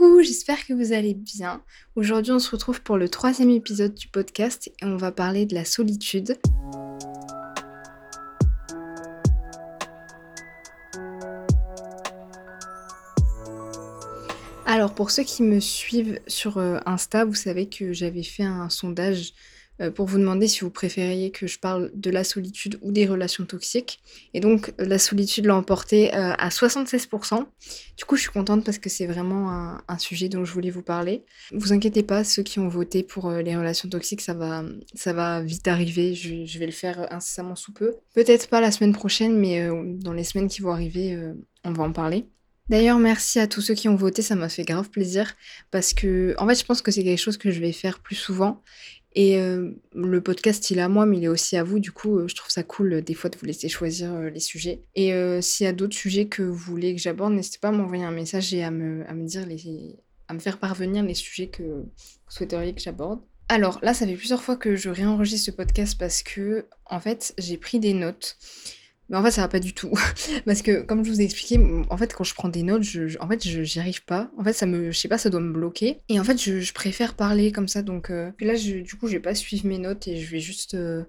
Coucou, j'espère que vous allez bien. Aujourd'hui, on se retrouve pour le troisième épisode du podcast et on va parler de la solitude. Alors, pour ceux qui me suivent sur euh, Insta, vous savez que j'avais fait un sondage pour vous demander si vous préfériez que je parle de la solitude ou des relations toxiques. Et donc la solitude l'a emporté euh, à 76%. Du coup, je suis contente parce que c'est vraiment un, sujet dont je voulais vous parler. Vous inquiétez pas, ceux qui ont voté pour euh, les relations toxiques, ça va, ça va vite arriver. Je, vais le faire incessamment sous peu. Peut-être pas la semaine prochaine, mais dans les semaines qui vont arriver, on va en parler. D'ailleurs, merci à tous ceux qui ont voté, ça m'a fait grave plaisir parce que, en fait, je pense que c'est quelque chose que je vais faire plus souvent et le podcast, il est à moi, mais il est aussi à vous. Du coup, je trouve ça cool des fois de vous laisser choisir les sujets. Et s'il y a d'autres sujets que vous voulez que j'aborde, n'hésitez pas à m'envoyer un message et à me, dire à me faire parvenir les sujets que vous souhaiteriez que j'aborde. Alors là, ça fait plusieurs fois que je réenregistre ce podcast parce que, en fait, j'ai pris des notes. Mais en fait, ça va pas du tout. Parce que, comme je vous ai expliqué, en fait, quand je prends des notes, je, en fait, je, j'y arrive pas. En fait, ça me, je sais pas, ça doit me bloquer. Et en fait, je, préfère parler comme ça. Donc euh, là, du coup, je vais pas suivre mes notes et je vais juste euh,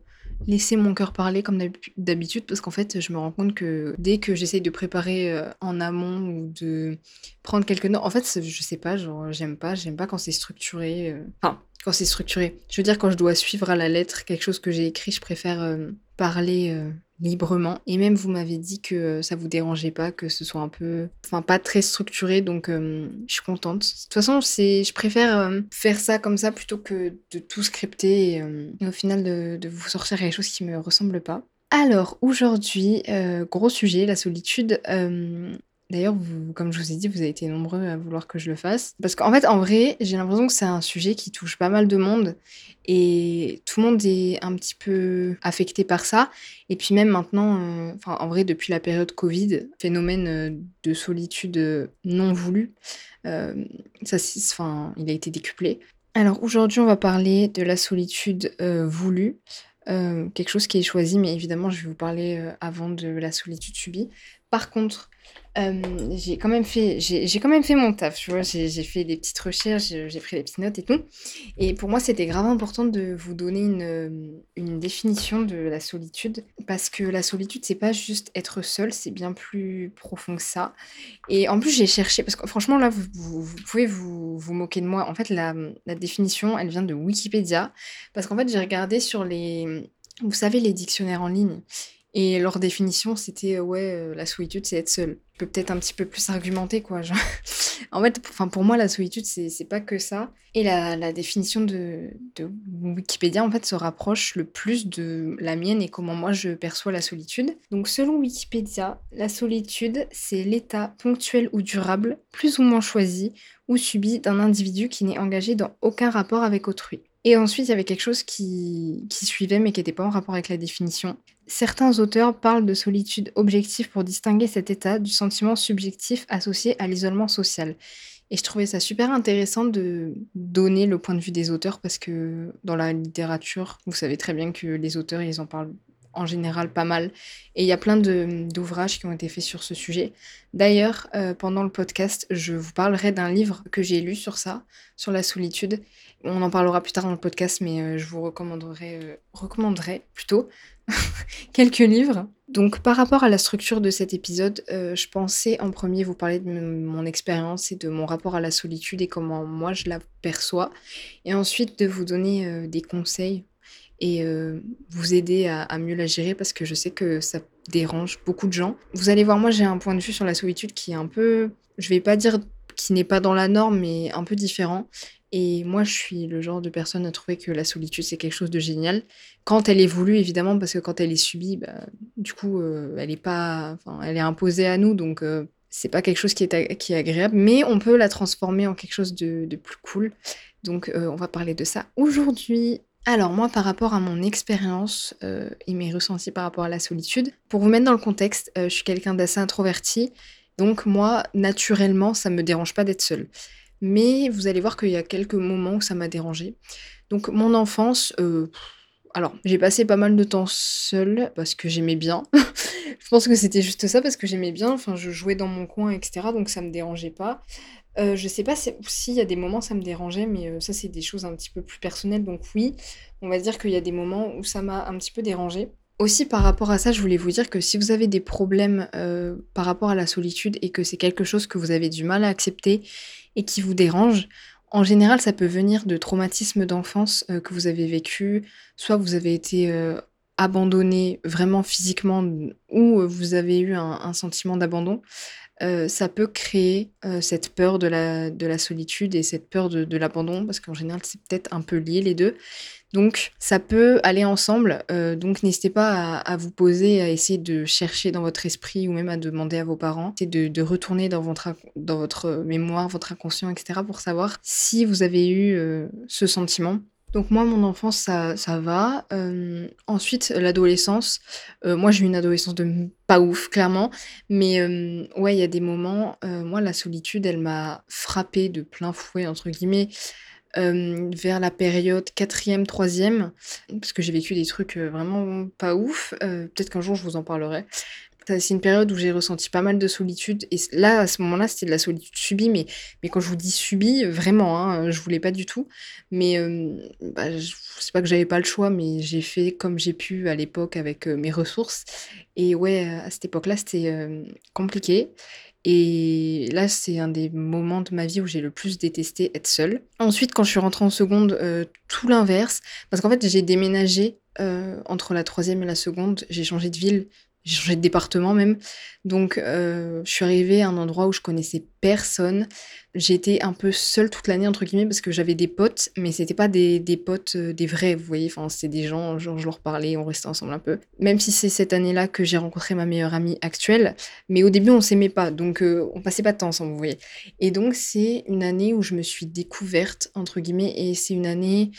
laisser mon cœur parler comme d'habitude. Parce qu'en fait, je me rends compte que dès que j'essaye de préparer euh, en amont ou de prendre quelques notes, en fait, je sais pas, genre, j'aime pas, j'aime pas quand c'est structuré. Enfin, quand c'est structuré. Je veux dire, quand je dois suivre à la lettre quelque chose que j'ai écrit, je préfère parler librement. Et même, vous m'avez dit que ça vous dérangeait pas, que ce soit un peu, enfin, pas très structuré, donc je suis contente. De toute façon, je préfère faire ça comme ça plutôt que de tout scripter et, au final de, de, vous sortir quelque chose qui me ressemble pas. Alors, aujourd'hui, gros sujet, la solitude. D'ailleurs, comme je vous ai dit, vous avez été nombreux à vouloir que je le fasse. Parce qu'en fait, en vrai, j'ai l'impression que c'est un sujet qui touche pas mal de monde. Et tout le monde est un petit peu affecté par ça. Et puis même maintenant, euh, en vrai, depuis la période Covid, phénomène euh, de solitude euh, non voulu, ça, il a été décuplé. Alors aujourd'hui, on va parler de la solitude voulue. quelque chose qui est choisi, mais évidemment, je vais vous parler avant de la solitude subie. Par contre, j'ai quand même fait j'ai quand même fait mon taf, tu vois? J'ai fait des petites recherches, j'ai pris des petites notes et tout. Et pour moi, c'était grave important de vous donner une, une définition de la solitude. Parce que la solitude, c'est pas juste être seul, c'est bien plus profond que ça. Et en plus, j'ai cherché parce que franchement, là, vous pouvez vous vous moquer de moi. En fait, la, la définition, elle vient de Wikipédia. Parce qu'en fait, j'ai regardé sur les vous savez, les dictionnaires en ligne et leur définition, c'était ouais, la solitude, c'est être seul. Je peux peut-être un petit peu plus argumenter, quoi. En fait, pour moi, la solitude, c'est pas que ça. Et la, la définition de, de, Wikipédia, en fait, se rapproche le plus de la mienne et comment moi je perçois la solitude. Donc, selon Wikipédia, la solitude, c'est l'état ponctuel ou durable, plus ou moins choisi ou subi d'un individu qui n'est engagé dans aucun rapport avec autrui. Et ensuite, il y avait quelque chose qui, suivait mais qui n'était pas en rapport avec la définition. Certains auteurs parlent de solitude objective pour distinguer cet état du sentiment subjectif associé à l'isolement social. Et je trouvais ça super intéressant de donner le point de vue des auteurs parce que dans la littérature, vous savez très bien que les auteurs, ils en parlent en général pas mal. Et il y a plein d'ouvrages qui ont été faits sur ce sujet. D'ailleurs, euh, pendant le podcast, je vous parlerai d'un livre que j'ai lu sur ça, sur la solitude. On en parlera plus tard dans le podcast, mais euh, je vous recommanderai, euh, plutôt quelques livres. Donc par rapport à la structure de cet épisode, je pensais en premier vous parler de mon expérience et de mon rapport à la solitude et comment moi je la perçois. Et ensuite de vous donner des conseils et vous aider à, mieux la gérer parce que je sais que ça dérange beaucoup de gens. Vous allez voir, moi j'ai un point de vue sur la solitude qui est un peu, je vais pas dire qui n'est pas dans la norme, mais un peu différent. Et moi, je suis le genre de personne à trouver que la solitude, c'est quelque chose de génial. Quand elle est voulue, évidemment, parce que quand elle est subie, bah, du coup, elle est pas, elle est imposée à nous, donc c'est pas quelque chose qui est, qui est agréable, mais on peut la transformer en quelque chose de, de plus cool. Donc, on va parler de ça aujourd'hui. Alors moi, par rapport à mon expérience euh, et mes ressentis par rapport à la solitude, pour vous mettre dans le contexte, euh, je suis quelqu'un d'assez introverti, donc moi, naturellement, ça me dérange pas d'être seule. Mais vous allez voir qu'il y a quelques moments où ça m'a dérangé. Donc mon enfance, euh, alors j'ai passé pas mal de temps seule parce que j'aimais bien. je pense que c'était juste ça parce que j'aimais bien. Enfin, je jouais dans mon coin, etc. Donc ça me dérangeait pas. Heu, je sais pas si s'il y a des moments ça me dérangeait, mais heu, ça c'est des choses un petit peu plus personnelles, donc oui, on va dire qu'il y a des moments où ça m'a un petit peu dérangée. Aussi par rapport à ça, je voulais vous dire que si vous avez des problèmes, heu, par rapport à la solitude et que c'est quelque chose que vous avez du mal à accepter et qui vous dérange, en général, ça peut venir de traumatismes d'enfance, heu, que vous avez vécu. Soit vous avez été, heu, abandonné vraiment physiquement ou vous avez eu un sentiment d'abandon. Ça peut créer, cette peur de la de la solitude et cette peur de l'abandon parce qu'en général, c'est peut-être un peu lié les 2. Donc ça peut aller ensemble, heu, donc n'hésitez pas à vous poser, à essayer de chercher dans votre esprit ou même à demander à vos parents, c'est de retourner dans votre dans votre mémoire, votre inconscient et cetera pour savoir si vous avez eu, heu, ce sentiment. Donc moi, mon enfance, ça ça va. Hem, ensuite, l'adolescence, moi, j'ai eu une adolescence de pas ouf, clairement. Mais ouais, il y a des moments, moi, la solitude, elle m'a «frappée de plein fouet» entre guillemets, hem, vers la période 4e-3e, parce que j'ai vécu des trucs, heu, vraiment pas ouf. Heu, peut-être qu'un jour je vous en parlerai. C'est une période où j'ai ressenti pas mal de solitude et là, à ce moment-là, c'était de la solitude subie, mais mais quand je vous dis subie, vraiment, hein, je voulais pas du tout. Mais hem, bah, c'est pas que j'avais pas le choix, mais j'ai fait comme j'ai pu à l'époque avec, mes ressources et ouais, à cette époque-là, c'était, compliqué et là, c'est un des moments de ma vie où j'ai le plus détesté être seule. Ensuite, quand je suis rentrée en seconde, heu, tout l'inverse, parce qu'en fait, j'ai déménagé, heu, entre la 3e et la seconde, j'ai changé de ville, j'ai changé de département même. Donc heu, je suis arrivée à un endroit où je connaissais personne. J'étais un peu «seule» toute l'année entre guillemets parce que j'avais des potes, mais c'était pas des des potes, heu, des vrais, vous voyez? Enfin, c'était des gens, genre je leur parlais, on restait ensemble un peu. Même si c'est cette année-là que j'ai rencontré ma meilleure amie actuelle, mais au début on s'aimait pas, donc heu, on passait pas de temps ensemble, vous voyez? Et donc c'est une année où je me suis «découverte» entre guillemets et c'est une année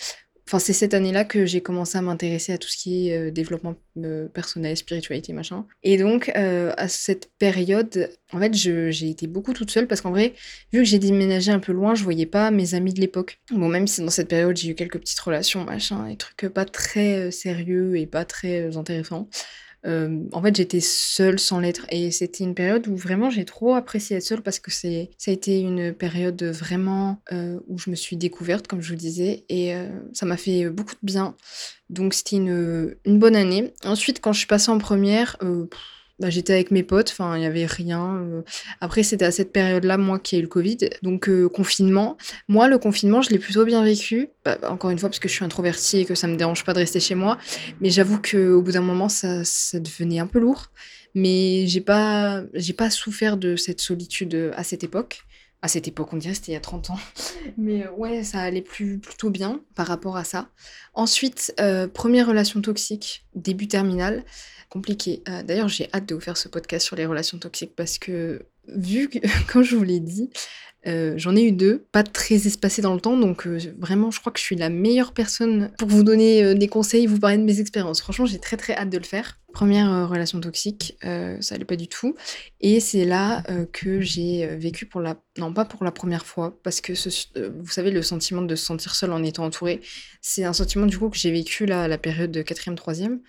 Enfin, c'est cette année-là que j'ai commencé à m'intéresser à tout ce qui est, heu, développement, heu, personnel, spiritualité, machin. Et donc, heu, à cette période, en fait, j'ai été beaucoup toute seule parce qu'en vrai, vu que j'ai déménagé un peu loin, je voyais pas mes amis de l'époque. Bon, même si dans cette période, j'ai eu quelques petites relations, machin, des trucs, pas très, sérieux et pas très, intéressants. Hem, en fait, j'étais seule sans l'être et c'était une période où vraiment j'ai trop apprécié être seule parce que c'est ça a été une période vraiment, heu, où je me suis découverte comme je vous disais et heu, ça m'a fait beaucoup de bien. Donc c'était une, une bonne année. Ensuite, quand je suis passée en première, bah, j'étais avec mes potes, enfin, il y avait rien, heu. Après, c'était à cette période-là, moi, qu'il y a eu le covid, donc heu, confinement. Moi, le confinement, je l'ai plutôt bien vécu. Bah, encore une fois, parce que je suis introvertie et que ça me dérange pas de rester chez moi. Mais j'avoue qu'au bout d'un moment, ça ça devenait un peu lourd. Mais j'ai pas j'ai pas souffert de cette solitude, heu, à cette époque. À cette époque, on dirait c'était il y a 30 ans. Mais heu, ouais, ça allait plus plutôt bien par rapport à ça. Ensuite, heu, 1re relation toxique, début terminale, compliqué. Heu, d'ailleurs, j'ai hâte de vous faire ce podcast sur les relations toxiques parce que vu que comme je vous l'ai dit, j'en ai eu 2, pas très espacées dans le temps, donc vraiment, je crois que je suis la meilleure personne pour vous donner, des conseils, vous parler de mes expériences. Franchement, j'ai très, très hâte de le faire. 1re, heu, relation toxique, heu, ça allait pas du tout et c'est là, heu, que j'ai, vécu pour la non pas pour la 1re fois parce que vous savez, le sentiment de se sentir seule en étant entourée, c'est un sentiment du coup que j'ai vécu là, à la période de 4e-3e.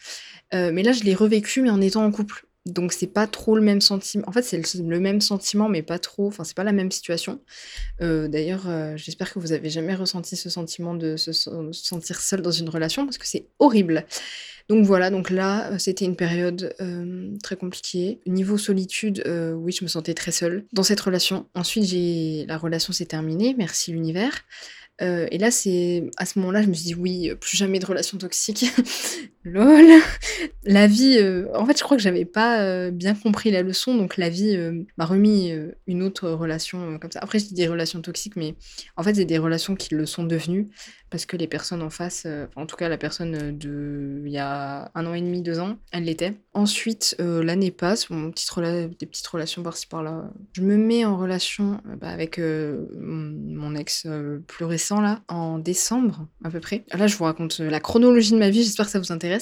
Heu, mais là, je l'ai revécu mais en étant en couple. Donc c'est pas trop le même sentiment. En fait, c'est le même sentiment mais pas trop, enfin, c'est pas la même situation. Heu, d'ailleurs, heu, j'espère que vous avez jamais ressenti ce sentiment de se sen se sentir seule dans une relation parce que c'est horrible. Donc voilà, donc là, heu, c'était une période, très compliquée. Niveau solitude, oui, je me sentais très seule dans cette relation. Ensuite, j'ai la relation s'est terminée, merci l'univers. Et là, c'est à ce moment-là, je me suis dit: «Oui, plus jamais de relations toxiques». LOL. La vie, heu, en fait, je crois que j'avais pas, heu, bien compris la leçon, donc la vie, heu, m'a remis, une autre relation, comme ça. Après, je dis des relations toxiques, mais en fait, c'est des relations qui le sont devenues parce que les personnes en face, en tout cas, la personne, de il y a 1 an et demi, 2 ans, elle l'était. Ensuite, l'année passe, des petites relations par-ci par-là. Je me mets en relation, bah, avec, mon ex, plus récent là, en décembre à peu près. Là, je vous raconte, la chronologie de ma vie, j'espère que ça vous intéresse.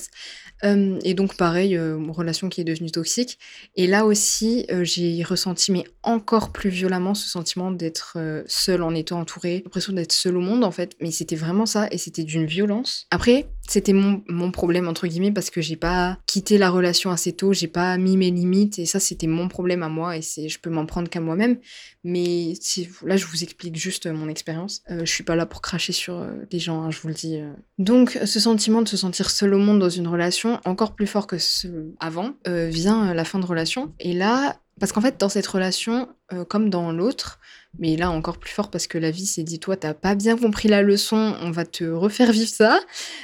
Et donc pareil, heu, relation qui est devenue toxique et là aussi, heu, j'ai ressenti, mais encore plus violemment, ce sentiment d'être, heu, seule en étant entourée. L'impression d'être seule au monde, en fait, mais c'était vraiment ça et c'était d'une violence. Après, C'était mon, mon problème, entre guillemets, parce que j'ai pas quitté la relation assez tôt, j'ai pas mis mes limites, et ça, c'était mon problème à moi, et je peux m'en prendre qu'à moi-même. Mais si, là, je vous explique juste mon expérience. Euh, je suis pas là pour cracher sur euh, des gens, hein, je vous le dis. euh. Donc, ce sentiment de se sentir seul au monde dans une relation, encore plus fort que ce avant, euh, vient euh, la fin de relation. Et là, parce qu'en fait, dans cette relation, euh, comme dans l'autre, mais là encore plus fort parce que la vie s'est dit, toi, t'as pas bien compris la leçon, on va te refaire vivre ça.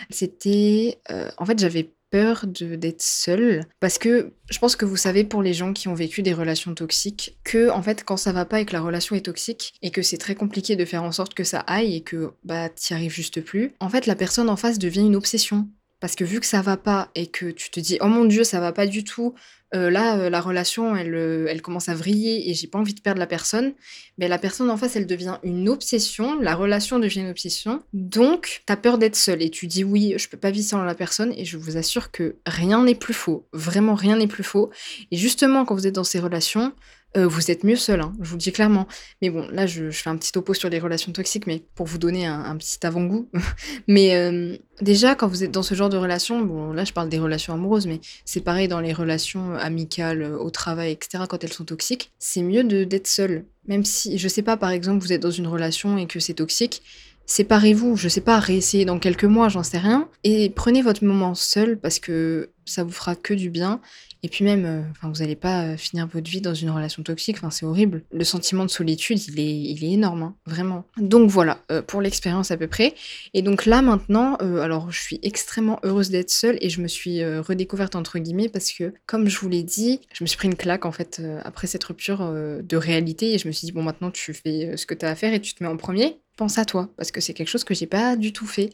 C'était, euh, en fait, j'avais peur d'être seule parce que je pense que vous savez pour les gens qui ont vécu des relations toxiques que en fait quand ça va pas et que la relation est toxique et que c'est très compliqué de faire en sorte que ça aille et que bah t'y arrives juste plus en fait la personne en face devient une obsession parce que vu que ça va pas et que tu te dis oh mon dieu ça va pas du tout euh, là euh, la relation elle, euh, elle commence à vriller et j'ai pas envie de perdre la personne. Mais la personne en face elle devient une obsession la relation devient une obsession. Donc t'as peur d'être seule et tu dis oui je peux pas vivre sans la personne et je vous assure que rien n'est plus faux. Vraiment rien n'est plus faux. Et justement quand vous êtes dans ces relations euh, vous êtes mieux seul, hein, je vous le dis clairement. Mais bon, là, je, fais un petit topo sur les relations toxiques, mais pour vous donner un, petit avant-goût. mais euh, déjà, quand vous êtes dans ce genre de relation, bon, là, je parle des relations amoureuses, mais c'est pareil dans les relations amicales, euh, au travail, etc., quand elles sont toxiques, c'est mieux d'être seul. Même si, je sais pas, par exemple, vous êtes dans une relation et que c'est toxique, séparez-vous, je sais pas, réessayez dans quelques mois, j'en sais rien, et prenez votre moment seul parce que ça vous fera que du bien. Et puis même, euh, vous n'allez pas euh, finir votre vie dans une relation toxique, c'est horrible. Le sentiment de solitude, il est, il est énorme, hein, vraiment. Donc voilà, euh, pour l'expérience à peu près. Et donc là maintenant, alors je suis extrêmement heureuse d'être seule et je me suis redécouverte entre guillemets parce que, comme je vous l'ai dit, je me suis pris une claque en fait après cette rupture de réalité et je me suis dit bon maintenant tu fais ce que tu as à faire et tu te mets en premier. Pense à toi parce que c'est quelque chose que j'ai pas du tout fait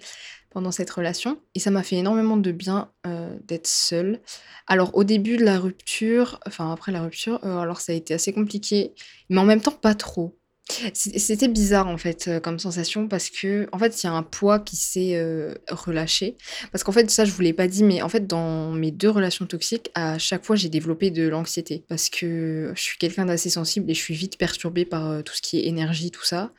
pendant cette relation et ça m'a fait énormément de bien euh, d'être seule. Alors au début de la rupture, enfin après la rupture, euh, alors ça a été assez compliqué, mais en même temps pas trop. C'était bizarre en fait euh, comme sensation parce que en fait il y a un poids qui s'est relâché parce qu'en fait ça je vous l'ai pas dit mais en fait dans mes deux relations toxiques à chaque fois j'ai développé de l'anxiété parce que je suis quelqu'un d'assez sensible et je suis vite perturbée par tout ce qui est énergie tout ça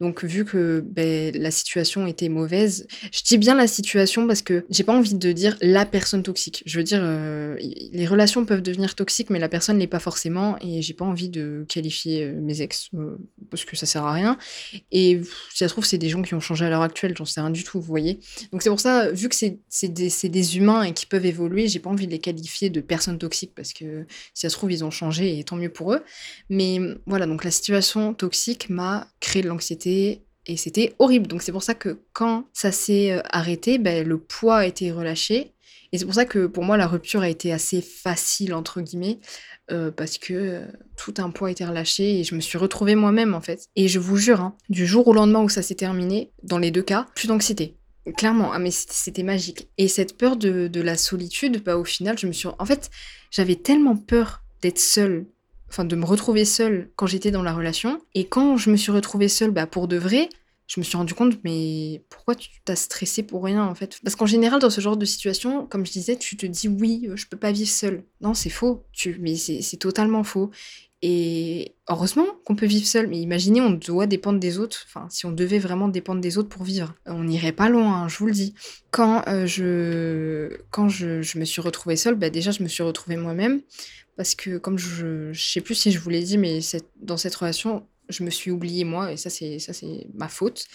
donc vu que ben, la situation était mauvaise, je dis bien la situation parce que j'ai pas envie de dire la personne toxique. Je veux dire, euh, les relations peuvent devenir toxiques, mais la personne l'est pas forcément, et j'ai pas envie de qualifier euh, mes ex euh, parce que ça sert à rien. Et si ça se trouve, c'est des gens qui ont changé à l'heure actuelle, j'en sais rien du tout, vous voyez. Donc c'est pour ça, vu que c'est des, des humains et qui peuvent évoluer, j'ai pas envie de les qualifier de personnes toxiques parce que si ça se trouve, ils ont changé et tant mieux pour eux. Mais voilà, donc la situation toxique m'a créé de l'anxiété et c'était horrible. Donc c'est pour ça que quand ça s'est euh, arrêté, ben, le poids a été relâché. Et c'est pour ça que pour moi la rupture a été assez facile entre guillemets euh, parce que euh, tout un poids a été relâché et je me suis retrouvée moi-même en fait. Et je vous jure, hein, du jour au lendemain où ça s'est terminé, dans les deux cas, plus d'anxiété. Clairement, ah mais c'était magique. Et cette peur de, de la solitude, bah au final, je me suis... En fait, j'avais tellement peur d'être seule enfin de me retrouver seule quand j'étais dans la relation. Et quand je me suis retrouvée seule, bah, pour de vrai, je me suis rendu compte, mais pourquoi tu t'as stressé pour rien en fait? Parce qu'en général, dans ce genre de situation, comme je disais, tu te dis oui, je peux pas vivre seule. Non, c'est faux. Tu... Mais c'est c'est totalement faux. Et heureusement qu'on peut vivre seul, mais imaginez, on doit dépendre des autres. Enfin, si on devait vraiment dépendre des autres pour vivre, on n'irait pas loin, hein, je vous le dis. Quand, euh, je, quand je, je me suis retrouvée seule, bah déjà, je me suis retrouvée moi-même. Parce que, comme je, je sais plus si je vous l'ai dit, mais dans cette relation, je me suis oubliée moi, et ça, c'est ça c'est ma faute.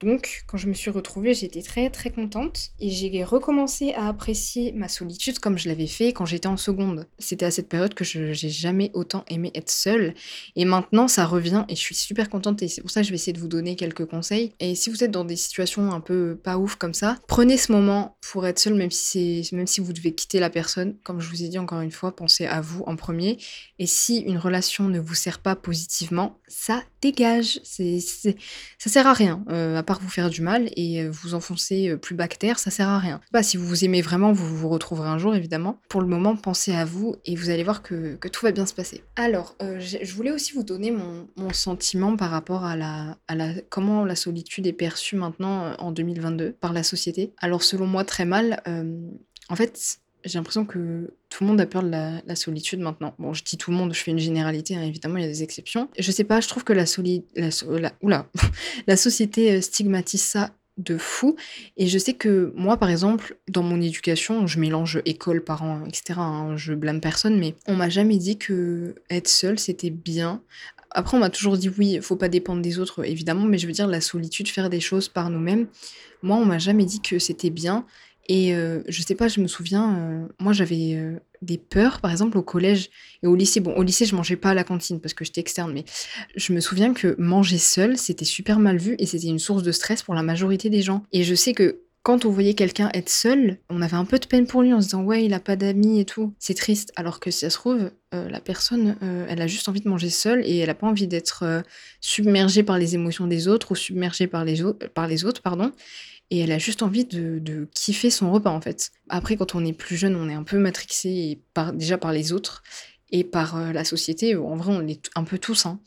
Donc, quand je me suis retrouvée, j'étais très très contente et j'ai recommencé à apprécier ma solitude comme je l'avais fait quand j'étais en seconde. C'était à cette période que je j'ai jamais autant aimé être seule et maintenant ça revient et je suis super contente et c'est pour ça que je vais essayer de vous donner quelques conseils. Et si vous êtes dans des situations un peu pas ouf comme ça, prenez ce moment pour être seule même si même si vous devez quitter la personne. Comme je vous ai dit encore une fois, pensez à vous en premier et si une relation ne vous sert pas positivement, ça dégage. C'est ça sert à rien. Euh, part vous faire du mal et euh, vous enfoncer euh, plus terre, ça sert à rien. Bah, si vous vous aimez vraiment, vous vous retrouverez un jour évidemment. Pour le moment, pensez à vous et vous allez voir que, tout va bien se passer. Alors, euh, je voulais aussi vous donner mon, sentiment par rapport à la, comment la solitude est perçue maintenant en 2022 par la société. Alors selon moi très mal. En fait, j'ai l'impression que tout le monde a peur de la, solitude maintenant. Bon, je dis tout le monde, je fais une généralité, hein, évidemment, il y a des exceptions. Je sais pas, je trouve que la solitude... La, so- la- la société euh, stigmatise ça de fou et je sais que moi, par exemple, dans mon éducation, je mélange école, parents et cetera, hein, je blâme personne, mais on m'a jamais dit qu'être seule, c'était bien. Après, on m'a toujours dit: «Oui, faut pas dépendre des autres», évidemment, mais je veux dire la solitude, faire des choses par nous-mêmes. Moi, on m'a jamais dit que c'était bien et heu, je sais pas, je me souviens, heu, moi j'avais, heu, des peurs, par exemple au collège et au lycée. Bon, au lycée, je mangeais pas à la cantine parce que j'étais externe, mais je me souviens que manger seul, c'était super mal vu et c'était une source de stress pour la majorité des gens et je sais que quand on voyait quelqu'un être seul, on avait un peu de peine pour lui en se disant: «Ouais, il a pas d'amis et tout». C'est triste, alors que si ça se trouve, heu, la personne, heu, elle a juste envie de manger seule et elle a pas envie d'être, heu, submergée par les émotions des autres ou submergée par les autres, pardon et elle a juste envie de kiffer son repas, en fait. Après, quand on est plus jeune, on est un peu matrixé déjà par les autres et par, la société. En vrai, on l'est un peu tous, hein.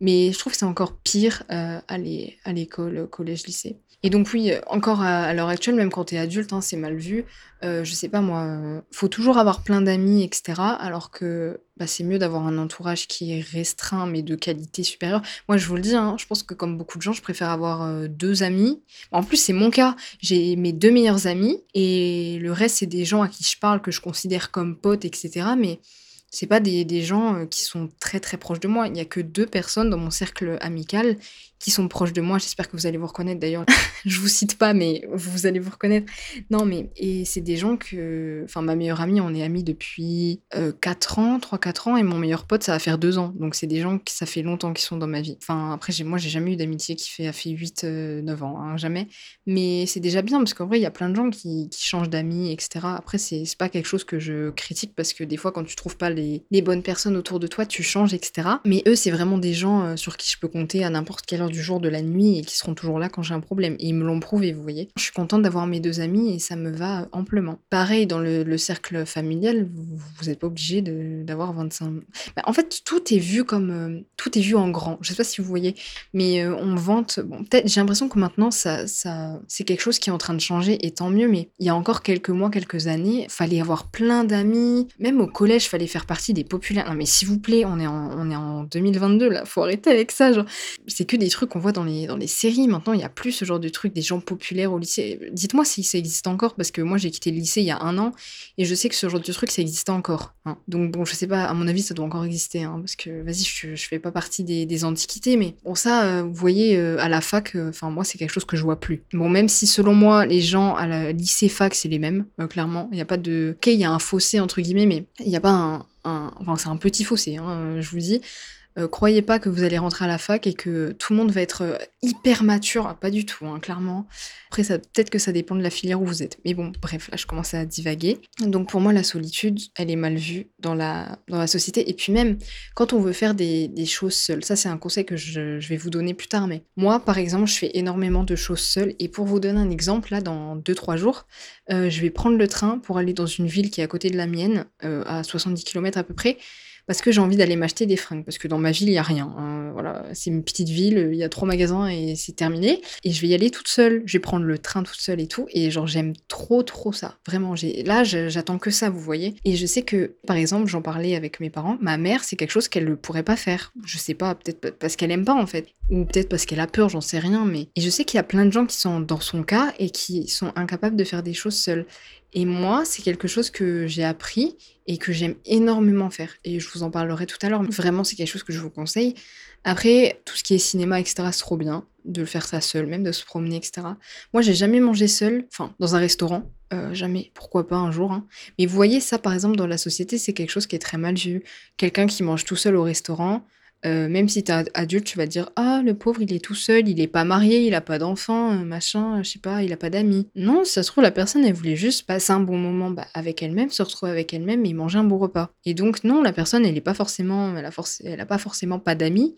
Mais je trouve que c'est encore pire, à l'é à l'école, euh, collège, lycée. Et donc oui, encore à l'heure actuelle, même quand tu es adulte, hein, c'est mal vu. Heu, je sais pas moi, heu, faut toujours avoir plein d'amis et cetera, alors que, bah, c'est mieux d'avoir un entourage qui est restreint, mais de qualité supérieure. Moi, je vous le dis, hein, je pense que comme beaucoup de gens, je préfère avoir, heu, 2 amis. En plus, c'est mon cas. J'ai mes 2 meilleurs amis et le reste, c'est des gens à qui je parle, que je considère comme potes et cetera, mais c'est pas des des gens, qui sont très, très proches de moi. Il y a que 2 personnes dans mon cercle amical qui sont proches de moi. J'espère que vous allez vous reconnaître d'ailleurs. Je vous cite pas, mais vous allez vous reconnaître. Non, mais et c'est des gens que enfin ma meilleure amie, on est amis depuis, heu, 4 ans, 3-4 ans et mon meilleur pote, ça va faire 2 ans. Donc c'est des gens qui ça fait longtemps qu'ils sont dans ma vie. Enfin après moi j'ai jamais eu d'amitié qui fait a fait 8, heu, 9 ans, hein, jamais. Mais c'est déjà bien parce qu'en vrai, il y a plein de gens qui changent d'amis et cetera. Après c'est pas quelque chose que je critique parce que des fois quand tu trouves pas les les bonnes personnes autour de toi, tu changes et cetera. Mais eux, c'est vraiment des gens, heu, sur qui je peux compter à n'importe quelle heure du jour, de la nuit et qui seront toujours là quand j'ai un problème. Et ils me l'ont prouvé, vous voyez. Je suis contente d'avoir mes deux amis et ça me va amplement. Pareil, dans le, le cercle familial, vous n'êtes pas obligé d'avoir 25... Bah, en fait, tout est vu comme... Euh, tout est vu en grand. Je sais pas si vous voyez, mais euh, on vante... Bon, peut-être, j'ai l'impression que maintenant, ça, ça, c'est quelque chose qui est en train de changer et tant mieux, mais il y a encore quelques mois, quelques années, fallait avoir plein d'amis. Même au collège, fallait faire partie des populaires. Non mais s'il vous plaît, on est en, on est en 2022 là, faut arrêter avec ça. C'est que des trucs qu'on voit dans les, dans les séries. Maintenant, il n'y a plus ce genre de truc, des gens populaires au lycée. Dites-moi si ça existe encore, parce que moi, j'ai quitté le lycée il y a un an, et je sais que ce genre de truc, ça existe encore. Hein. Donc, bon, je sais pas, à mon avis, ça doit encore exister, hein, parce que, vas-y, je, je fais pas partie des, antiquités, mais bon, ça, euh, vous voyez, euh, à la fac, euh, enfin, moi, c'est quelque chose que je vois plus. Bon, même si, selon moi, les gens à la lycée fac, c'est les mêmes, clairement. Il n'y a pas de... Ok, il y a un fossé, entre guillemets, mais il n'y a pas un, un... Enfin, c'est un petit fossé, hein, je vous dis. Euh, croyez pas que vous allez rentrer à la fac et que tout le monde va être euh, hyper mature, ah, pas du tout, hein, clairement. Après, peut-être que ça dépend de la filière où vous êtes. Mais bon, bref, là, je commence à divaguer. Donc pour moi, la solitude, elle est mal vue dans la, dans la société. Et puis même, quand on veut faire des, choses seules, ça c'est un conseil que je, je, vais vous donner plus tard, mais moi, par exemple, je fais énormément de choses seules. Et pour vous donner un exemple, là, dans 2-3 jours, euh, je vais prendre le train pour aller dans une ville qui est à côté de la mienne, euh, à 70 km à peu près parce que j'ai envie d'aller m'acheter des fringues, parce que dans ma ville, il n'y a rien. Hein. Voilà, c'est une petite ville, il y a trois magasins et c'est terminé. Et je vais y aller toute seule, je vais prendre le train toute seule et tout. Et genre, j'aime trop, trop ça. Vraiment, j'ai là, j'attends que ça, vous voyez. Et je sais que, par exemple, j'en parlais avec mes parents, ma mère, c'est quelque chose qu'elle ne pourrait pas faire. Je sais pas, peut-être parce qu'elle aime pas en fait, ou peut-être parce qu'elle a peur, j'en sais rien. Mais et je sais qu'il y a plein de gens qui sont dans son cas et qui sont incapables de faire des choses seuls. Et moi, c'est quelque chose que j'ai appris et que j'aime énormément faire. Et je vous en parlerai tout à l'heure. Vraiment, c'est quelque chose que je vous conseille. Après, tout ce qui est cinéma, etc., c'est trop bien de le faire ça seul, même de se promener, etc. Moi, j'ai jamais mangé seul, enfin, dans un restaurant. Euh, jamais, pourquoi pas un jour. Hein. Mais vous voyez, ça, par exemple, dans la société, c'est quelque chose qui est très mal vu. Quelqu'un qui mange tout seul au restaurant, euh, même si tu es adulte, tu vas dire ah le pauvre il est tout seul, il est pas marié, il a pas d'enfant, euh, machin, je sais pas, il a pas d'amis. Non, ça se trouve la personne elle voulait juste passer un bon moment bah, avec elle-même, se retrouver avec elle-même et manger un bon repas. Et donc non, la personne elle est pas forcément, elle pas forcément pas d'amis.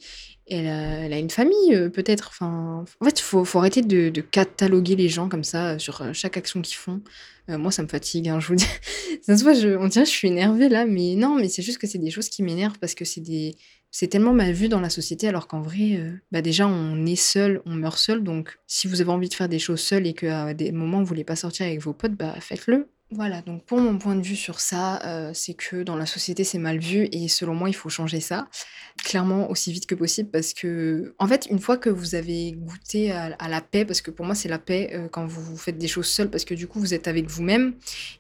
Elle a, une famille euh, peut-être. Enfin, en fait, faut, faut arrêter de, cataloguer les gens comme ça sur chaque action qu'ils font. moi, ça me fatigue, hein, je vous dis. ça se voit, je, on dirait je suis énervée là, mais non, mais c'est juste que c'est des choses qui m'énervent parce que c'est des, c'est tellement mal vu dans la société alors qu'en vrai, euh, bah déjà on est seul, on meurt seul. Donc si vous avez envie de faire des choses seul et qu'à des moments vous voulez pas sortir avec vos potes, bah faites-le. Voilà, donc pour mon point de vue sur ça, heu, c'est que dans la société, c'est mal vu et selon moi, il faut changer ça. Clairement, aussi vite que possible parce que, en fait, une fois que vous avez goûté à la paix, parce que pour moi, c'est la paix, heu, quand vous faites des choses seuls parce que du coup, vous êtes avec vous-même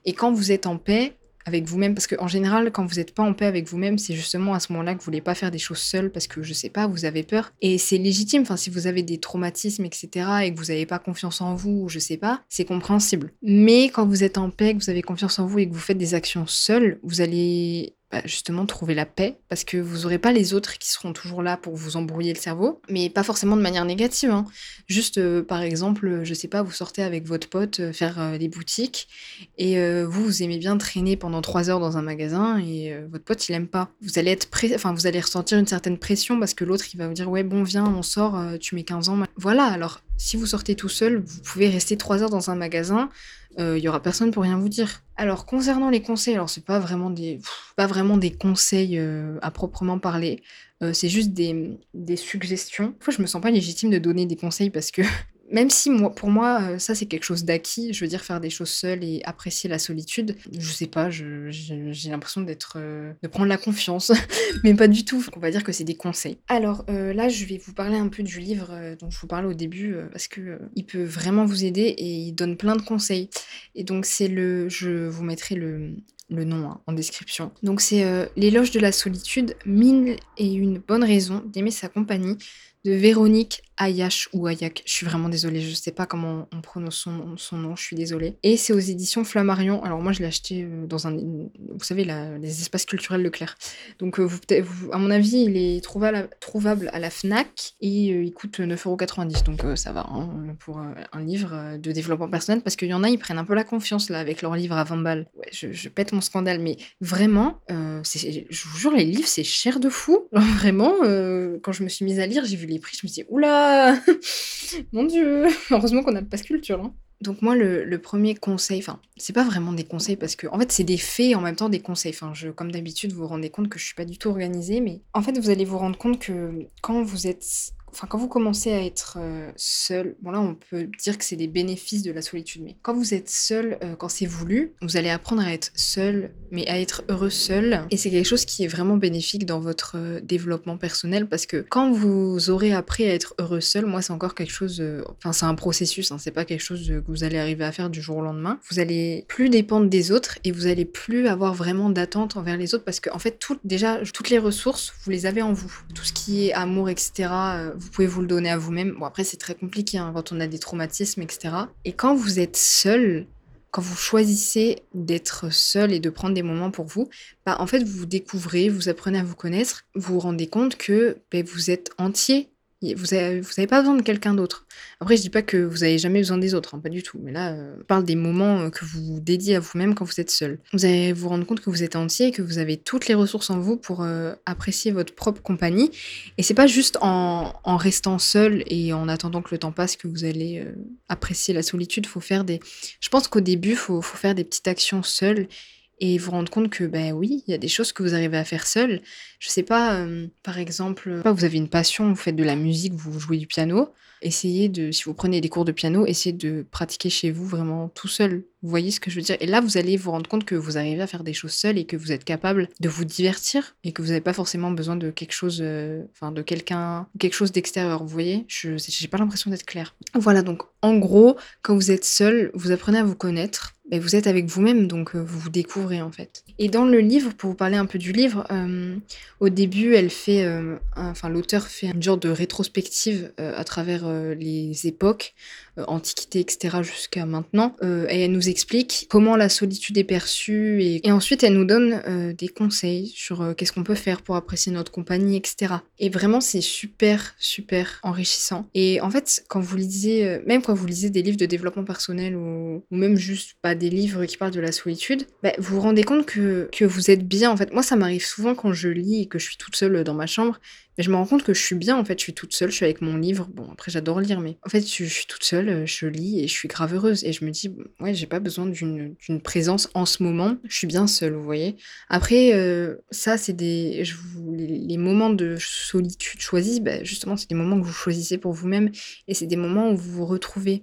et quand vous êtes en paix avec vous-même, parce qu'en général, quand vous êtes pas en paix avec vous-même, c'est justement à ce moment-là que vous voulez pas faire des choses seuls parce que, je sais pas, vous avez peur et c'est légitime. Enfin, si vous avez des traumatismes et cetera et que vous avez pas confiance en vous ou je sais pas, c'est compréhensible. Mais quand vous êtes en paix, que vous avez confiance en vous et que vous faites des actions seuls, vous allez bah, justement trouver la paix parce que vous n'aurez pas les autres qui seront toujours là pour vous embrouiller le cerveau, mais pas forcément de manière négative. Hein. Juste, euh, par exemple, je sais pas, vous sortez avec votre pote euh, faire euh, des boutiques et vous, vous aimez bien traîner pendant trois heures dans un magasin et votre pote, il aime pas. Vous allez être enfin, vous allez ressentir une certaine pression parce que l'autre, il va vous dire, ouais, bon, viens, on sort, tu mets 15 ans. Voilà, alors si vous sortez tout seul, vous pouvez rester trois heures dans un magasin il euh, y aura personne pour rien vous dire. Alors concernant les conseils, alors c'est pas vraiment des pas vraiment des conseils euh, à proprement parler. Euh, c'est juste des, des suggestions. Fois, je me sens pas légitime de donner des conseils parce que même si moi, pour moi, euh, ça c'est quelque chose d'acquis, je veux dire faire des choses seules et apprécier la solitude, je sais pas, j'ai l'impression d'être, euh, de prendre la confiance, mais pas du tout. On va dire que c'est des conseils. Alors euh, là, je vais vous parler un peu du livre dont je vous parlais au début parce que il peut vraiment vous aider et il donne plein de conseils. Et donc c'est le, je vous mettrai le, nom hein, en description. Donc c'est L'éloge de la solitude, mille et une bonne raison d'aimer sa compagnie de Véronique Ayash ou Ayak. Je suis vraiment désolée, je sais pas comment on prononce son, nom, je suis désolée. Et c'est aux éditions Flammarion. Alors moi, je l'ai acheté euh, dans un, vous savez, les espaces culturels Leclerc. Donc euh, vous, à mon avis, il est trouvable, à la Fnac et euh, il coûte 9,90€. Donc ça va hein, pour un livre de développement personnel parce qu'il y en a, ils prennent un peu la confiance là avec leurs livres à 20 balles. Ouais, je, pète mon scandale, mais vraiment, je vous jure, les livres, c'est cher de fou. vraiment, quand je me suis mise à lire, j'ai vu les prix, je me suis dit, oula, Mon Dieu Heureusement qu'on a le passe culture. Hein. Donc moi, le, premier conseil, enfin, c'est pas vraiment des conseils parce que, en fait, c'est des faits et en même temps des conseils. Enfin, je, comme d'habitude, vous vous rendez compte que je suis pas du tout organisée, mais en fait, vous allez vous rendre compte que quand vous êtes enfin quand vous commencez à être euh, seul, bon là on peut dire que c'est des bénéfices de la solitude, mais quand vous êtes seul, euh, quand c'est voulu, vous allez apprendre à être seul, mais à être heureux seul, et c'est quelque chose qui est vraiment bénéfique dans votre euh, développement personnel parce que quand vous aurez appris à être heureux seul, moi c'est encore quelque chose, enfin c'est un processus, hein, c'est pas quelque chose que vous allez arriver à faire du jour au lendemain. Vous allez plus dépendre des autres et vous allez plus avoir vraiment d'attente envers les autres parce que en fait déjà toutes les ressources vous les avez en vous, tout ce qui est amour etc vous pouvez vous le donner à vous-même. Bon, après, c'est très compliqué hein, quand on a des traumatismes, etc. Et quand vous êtes seul, quand vous choisissez d'être seul et de prendre des moments pour vous, bah, en fait, vous vous découvrez, vous apprenez à vous connaître, vous vous rendez compte que bah, vous êtes entier vous n'avez pas besoin de quelqu'un d'autre. Après, je dis pas que vous avez jamais besoin des autres, hein, pas du tout. Mais là, euh, je parle des moments euh, que vous dédiez à vous-même quand vous êtes seul. Vous allez vous rendre compte que vous êtes entier, que vous avez toutes les ressources en vous pour euh, apprécier votre propre compagnie. Et c'est pas juste en, restant seul et en attendant que le temps passe que vous allez apprécier la solitude. Faut faire des. Je pense qu'au début, faut, faut faire des petites actions seules et vous rendre compte que, ben oui, il y a des choses que vous arrivez à faire seul. Je sais pas, euh, par exemple, vous avez une passion, vous faites de la musique, vous jouez du piano. Essayez de, si vous prenez des cours de piano, essayez de pratiquer chez vous vraiment tout seul. Vous voyez ce que je veux dire? Et là, vous allez vous rendre compte que vous arrivez à faire des choses seul et que vous êtes capable de vous divertir et que vous n'avez pas forcément besoin de quelque chose, euh, enfin de quelqu'un, quelque chose d'extérieur. Vous voyez? Je n'ai pas l'impression d'être claire. Voilà, donc en gros, quand vous êtes seul, vous apprenez à vous connaître ben, vous êtes avec vous-même, donc euh, vous vous découvrez en fait. Et dans le livre, pour vous parler un peu du livre, euh, au début, elle fait, euh, enfin l'auteur fait une genre de rétrospective à travers les époques, antiquité, etc. jusqu'à maintenant, et elle nous explique comment la solitude est perçue, et, ensuite elle nous donne des conseils sur qu'est-ce qu'on peut faire pour apprécier notre compagnie, etc. Et vraiment, c'est super, super enrichissant. Et en fait, quand vous lisez, même quand vous lisez des livres de développement personnel ou, ou même juste pas des livres qui parlent de la solitude, bah, vous vous rendez compte que, que vous êtes bien. En fait, moi, ça m'arrive souvent quand je lis et que je suis toute seule dans ma chambre, Mais je me rends compte que je suis bien, en fait, je suis toute seule, je suis avec mon livre. Bon, après, j'adore lire, mais en fait, je, suis toute seule, euh, je lis et je suis grave heureuse. Et je me dis, ouais, j'ai pas besoin d'une présence en ce moment. Je suis bien seule, vous voyez. Après, euh, ça, c'est des. les, moments de solitude choisis, bah, justement, c'est des moments que vous choisissez pour vous-même. Et c'est des moments où vous vous retrouvez.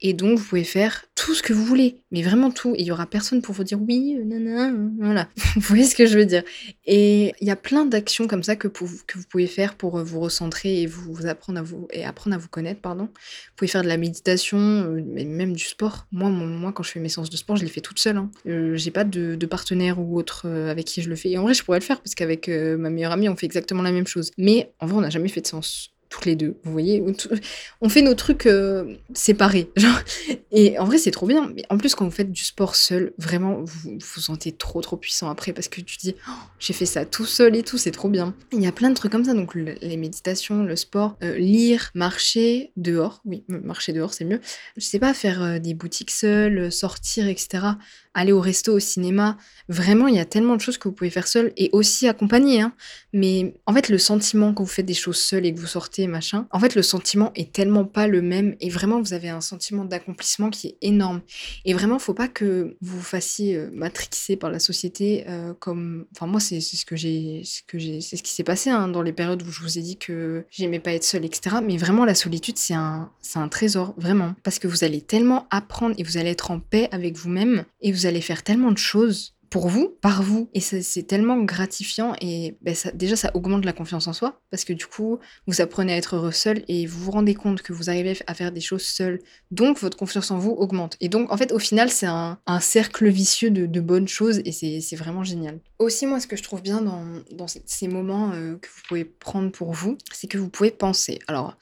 Et donc, vous pouvez faire tout ce que vous voulez, mais vraiment tout. Et il y aura personne pour vous dire oui, euh, nanana, voilà. vous voyez ce que je veux dire. Et il y a plein d'actions comme ça que, pour- que vous pouvez faire pour euh, vous recentrer et vous, apprendre à vous et apprendre à vous connaître, pardon. Vous pouvez faire de la méditation, euh, même du sport. Moi, moi, quand je fais mes séances de sport, je les fais toute seule. Hein. Euh, J'ai pas de, partenaire ou autre euh, avec qui je le fais. Et en vrai, je pourrais le faire parce qu'avec ma meilleure amie, on fait exactement la même chose. Mais en vrai, on n'a jamais fait de séance toutes les deux, vous voyez On fait nos trucs euh, séparés. Et en vrai, c'est trop bien. Mais en plus, quand vous faites du sport seul, vraiment, vous vous sentez trop, trop puissant après parce que tu dis, Oh, j'ai fait ça tout seul et tout, c'est trop bien. Il y a plein de trucs comme ça. Donc, le- les méditations, le sport, euh, lire, marcher dehors. Oui, marcher dehors, c'est mieux. Je sais pas, faire euh, des boutiques seules, sortir, etc. Aller au resto, au cinéma. Vraiment, il y a tellement de choses que vous pouvez faire seul et aussi accompagné. Hein. Mais en fait, le sentiment quand vous faites des choses seules et que vous sortez, machin, en fait, le sentiment est tellement pas le même. Et vraiment, vous avez un sentiment d'accomplissement qui est énorme. Et vraiment, faut pas que vous vous fassiez euh, matrixer par la société euh, comme. Enfin, moi, c'est ce que j'ai. ce que j'ai- C'est ce qui s'est passé hein, dans les périodes où je vous ai dit que j'aimais pas être seule, etc. Mais vraiment, la solitude, c'est un, c'est un trésor, vraiment. Parce que vous allez tellement apprendre et vous allez être en paix avec vous-même et vous allez faire tellement de choses pour vous, par vous. Et c'est tellement gratifiant et ben, déjà ça augmente la confiance en soi parce que du coup vous apprenez à être heureux seul et vous vous rendez compte que vous arrivez à faire des choses seul. Donc votre confiance en vous augmente. Et donc en fait au final c'est un, cercle vicieux de, bonnes choses et c'est vraiment génial. Aussi moi ce que je trouve bien dans, ces moments euh, que vous pouvez prendre pour vous, c'est que vous pouvez penser. Alors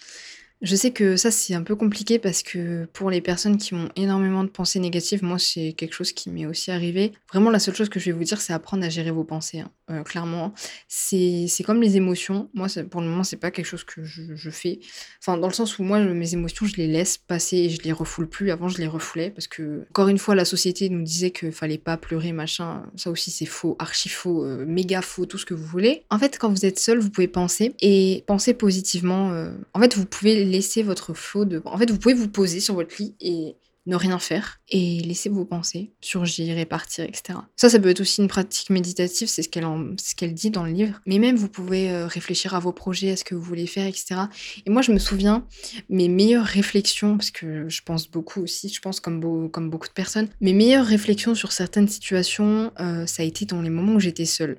je sais que ça, c'est un peu compliqué parce que pour les personnes qui ont énormément de pensées négatives, moi, c'est quelque chose qui m'est aussi arrivé. Vraiment, la seule chose que je vais vous dire, c'est apprendre à gérer vos pensées. hein. Euh, clairement, c'est comme les émotions. Moi, pour le moment, c'est pas quelque chose que je, fais. Enfin, dans le sens où moi, mes émotions, je les laisse passer et je les refoule plus. Avant, je les refoulais parce que, encore une fois, la société nous disait qu'il fallait pas pleurer, machin. Ça aussi, c'est faux, archi faux, euh, méga faux, tout ce que vous voulez. En fait, quand vous êtes seul, vous pouvez penser et penser positivement. euh, En fait, vous pouvez laisser votre flot de. En fait, vous pouvez vous poser sur votre lit et ne rien faire et laisser vos pensées surgir et partir, etc. Ça, ça peut être aussi une pratique méditative, c'est ce qu'elle ce dit dans le livre. Mais même, vous pouvez euh, réfléchir à vos projets, à ce que vous voulez faire, etc. Et moi, je me souviens, mes meilleures réflexions, parce que je pense beaucoup aussi, je pense comme, beau- comme beaucoup de personnes, mes meilleures réflexions sur certaines situations, euh, ça a été dans les moments où j'étais seule.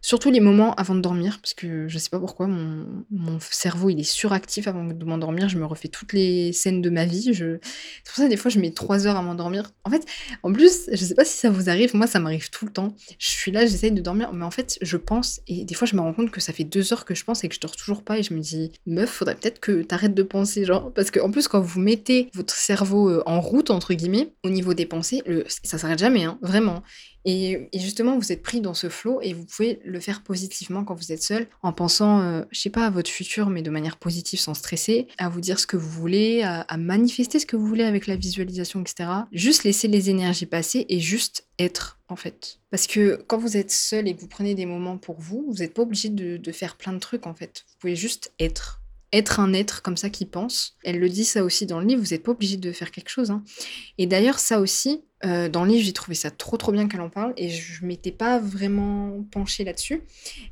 Surtout les moments avant de dormir, parce que je sais pas pourquoi, mon, mon cerveau il est suractif avant de m'endormir. Je me refais toutes les scènes de ma vie. Je... C'est pour ça, des fois, je mets trois heures à m'endormir. En fait, en plus, je sais pas si ça vous arrive, moi ça m'arrive tout le temps. Je suis là, j'essaye de dormir, mais en fait, je pense, et des fois, je me rends compte que ça fait deux heures que je pense et que je dors toujours pas, et je me dis, meuf, faudrait peut-être que t'arrêtes de penser, genre, parce que en plus, quand vous mettez votre cerveau euh, en route, entre guillemets, au niveau des pensées, ça s'arrête jamais, hein, vraiment. Et, justement, vous êtes pris dans ce flot et vous pouvez le faire positivement quand vous êtes seul, en pensant, euh, je sais pas, à votre futur, mais de manière positive, sans stresser, à vous dire ce que vous voulez, à, manifester ce que vous voulez avec la visualisation, etc. Juste laisser les énergies passer et juste être, en fait. Parce que quand vous êtes seul et que vous prenez des moments pour vous, vous n'êtes pas obligé de, de faire plein de trucs, en fait. Vous pouvez juste être être un être comme ça qui pense. Elle le dit ça aussi dans le livre, vous n'êtes pas obligé de faire quelque chose. hein. Et d'ailleurs, ça aussi, euh, dans le livre, j'ai trouvé ça trop trop bien qu'elle en parle et je m'étais pas vraiment penchée là-dessus.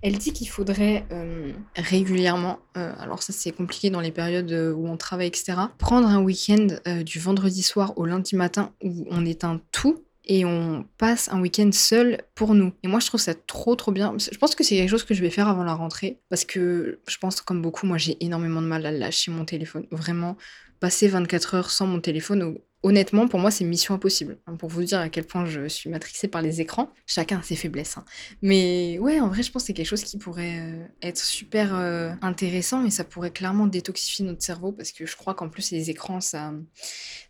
Elle dit qu'il faudrait euh, régulièrement, euh, alors ça c'est compliqué dans les périodes où on travaille, etc., prendre un week-end du vendredi soir au lundi matin où on éteint tout et on passe un week-end seul pour nous. Et moi, je trouve ça trop, trop bien. Je pense que c'est quelque chose que je vais faire avant la rentrée, parce que je pense, comme beaucoup, moi, j'ai énormément de mal à lâcher mon téléphone. Vraiment, passer 24 heures sans mon téléphone, honnêtement, pour moi, c'est mission impossible. Pour vous dire à quel point je suis matrixée par les écrans, chacun a ses faiblesses. hein. Mais ouais, en vrai, je pense que c'est quelque chose qui pourrait euh, être super euh, intéressant et ça pourrait clairement détoxifier notre cerveau parce que je crois qu'en plus, les écrans, ça,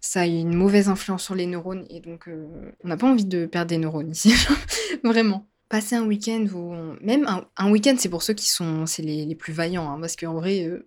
ça a une mauvaise influence sur les neurones et donc euh, on n'a pas envie de perdre des neurones ici. Vraiment. Passer un week-end même un, week-end c'est pour ceux qui sont c'est les, plus vaillants hein, parce qu'en vrai euh,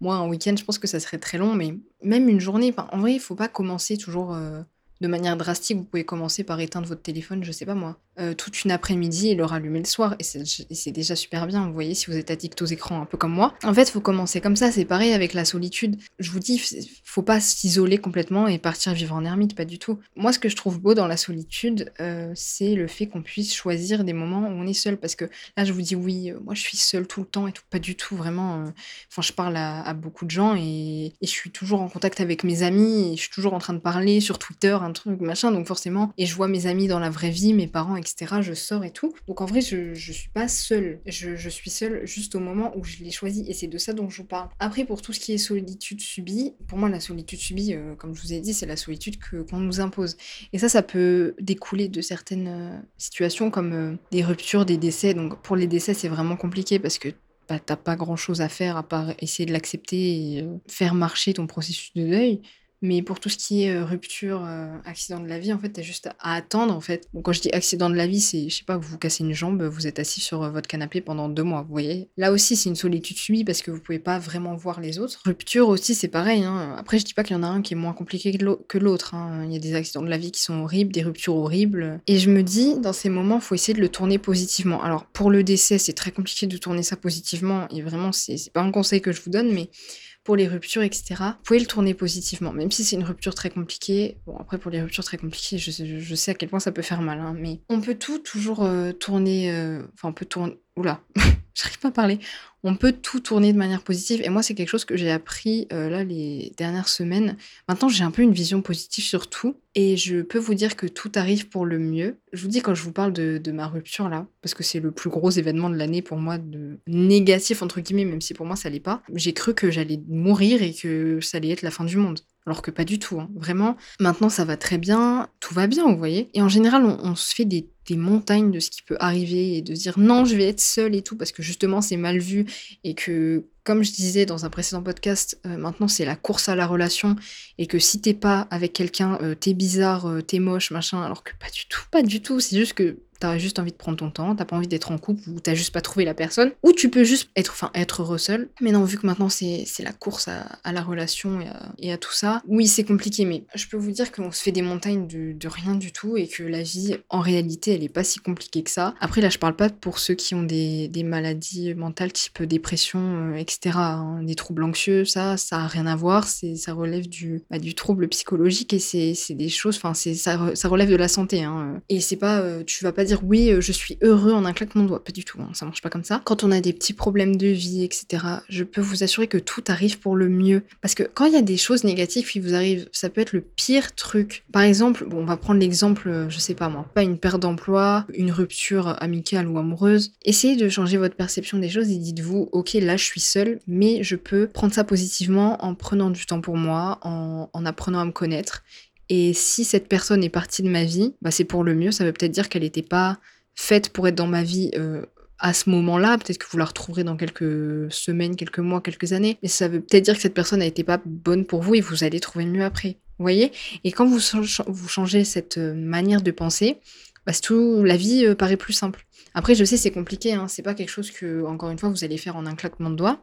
moi un week-end je pense que ça serait très long mais même une journée en vrai il faut pas commencer toujours euh, de manière drastique vous pouvez commencer par éteindre votre téléphone je sais pas moi euh, toute une après-midi et le rallumer le soir. Et c'est déjà super bien, vous voyez, si vous êtes addict aux écrans, un peu comme moi. En fait, faut commencer comme ça, c'est pareil avec la solitude. Je vous dis, faut pas s'isoler complètement et partir vivre en ermite, pas du tout. Moi, ce que je trouve beau dans la solitude, euh, c'est le fait qu'on puisse choisir des moments où on est seul. Parce que là, je vous dis, oui, euh, moi, je suis seule tout le temps et tout, pas du tout, vraiment. Enfin, je parle à, beaucoup de gens et, je suis toujours en contact avec mes amis je suis toujours en train de parler sur Twitter, un truc, machin, donc forcément, et je vois mes amis dans la vraie vie, mes parents, etc. Je sors et tout. Donc en vrai, je, je suis pas seule. Je, je suis seule juste au moment où je l'ai choisi et c'est de ça dont je vous parle. Après, pour tout ce qui est solitude subie, pour moi, la solitude subie, euh, comme je vous ai dit, c'est la solitude qu'on nous impose. Et ça, ça peut découler de certaines euh, situations comme euh, des ruptures, des décès. Donc pour les décès, c'est vraiment compliqué parce que bah, t'as pas grand chose à faire à part essayer de l'accepter et faire marcher ton processus de deuil. Mais pour tout ce qui est euh, rupture, euh, accident de la vie, en fait, t'as juste à attendre, en fait. Quand je dis accident de la vie, c'est, je sais pas, vous vous cassez une jambe, vous êtes assis sur euh, votre canapé pendant deux mois, vous voyez. Là aussi, c'est une solitude subie parce que vous pouvez pas vraiment voir les autres. Rupture aussi, c'est pareil. Hein. Après, je dis pas qu'il y en a un qui est moins compliqué que l'autre. Hein. Il y a des accidents de la vie qui sont horribles, des ruptures horribles. Et je me dis, dans ces moments, faut essayer de le tourner positivement. Alors, pour le décès, c'est très compliqué de tourner ça positivement. Et vraiment, c'est pas un conseil que je vous donne, mais pour les ruptures, etc. Vous pouvez le tourner positivement, même si c'est une rupture très compliquée. Bon, après, pour les ruptures très compliquées, je, sais à quel point ça peut faire mal, hein, mais on peut tout toujours euh, tourner. Euh, enfin, on peut tourner. Oula, j'arrive pas à parler on peut tout tourner de manière positive. Et moi, c'est quelque chose que j'ai appris euh, là les dernières semaines. Maintenant, j'ai un peu une vision positive sur tout. Et je peux vous dire que tout arrive pour le mieux. Je vous dis quand je vous parle de, ma rupture là, parce que c'est le plus gros événement de l'année pour moi, de négatif entre guillemets, même si pour moi ça l'est pas. J'ai cru que j'allais mourir et que ça allait être la fin du monde. Alors que pas du tout, hein. vraiment. Maintenant, ça va très bien, tout va bien, vous voyez. Et en général, on se fait des des montagnes de ce qui peut arriver et de dire non, je vais être seule et tout, parce que justement c'est mal vu. Et que, comme je disais dans un précédent podcast, euh, maintenant c'est la course à la relation. Et que si t'es pas avec quelqu'un, euh, t'es bizarre, euh, t'es moche, machin, alors que pas du tout, pas du tout, c'est juste que t'as juste envie de prendre ton temps, t'as pas envie d'être en couple ou t'as juste pas trouvé la personne, ou tu peux juste être, enfin, être heureux seul. Mais non, vu que maintenant c'est la course à, la relation et à, tout ça, oui, c'est compliqué, mais je peux vous dire qu'on se fait des montagnes de, rien du tout et que la vie, en réalité, elle est pas si compliquée que ça. Après, là, je parle pas pour ceux qui ont des, maladies mentales type dépression, euh, etc., hein. des troubles anxieux, ça, ça a rien à voir, ça relève du, bah, du trouble psychologique et c'est des choses, enfin, ça, ça relève de la santé, hein. Et c'est pas, euh, tu vas pas dire oui, euh, je suis heureux en un claquement de doigts. Pas du tout, hein, ça marche pas comme ça. Quand on a des petits problèmes de vie, etc., je peux vous assurer que tout arrive pour le mieux. Parce que quand il y a des choses négatives qui vous arrivent, ça peut être le pire truc. Par exemple, bon, on va prendre l'exemple, euh, je sais pas moi, pas une perte d'emploi, une rupture amicale ou amoureuse. Essayez de changer votre perception des choses et dites-vous, ok, là je suis seule, mais je peux prendre ça positivement en prenant du temps pour moi, en, en apprenant à me connaître et si cette personne est partie de ma vie, bah c'est pour le mieux. Ça veut peut-être dire qu'elle n'était pas faite pour être dans ma vie euh, à ce moment-là. Peut-être que vous la retrouverez dans quelques semaines, quelques mois, quelques années. Mais ça veut peut-être dire que cette personne n'était pas bonne pour vous et vous allez trouver mieux après. Vous voyez? Et quand vous, vous changez cette euh, manière de penser, bah, la vie euh, paraît plus simple. Après, je sais, c'est compliqué, hein. c'est pas quelque chose que, encore une fois, vous allez faire en un claquement de doigts.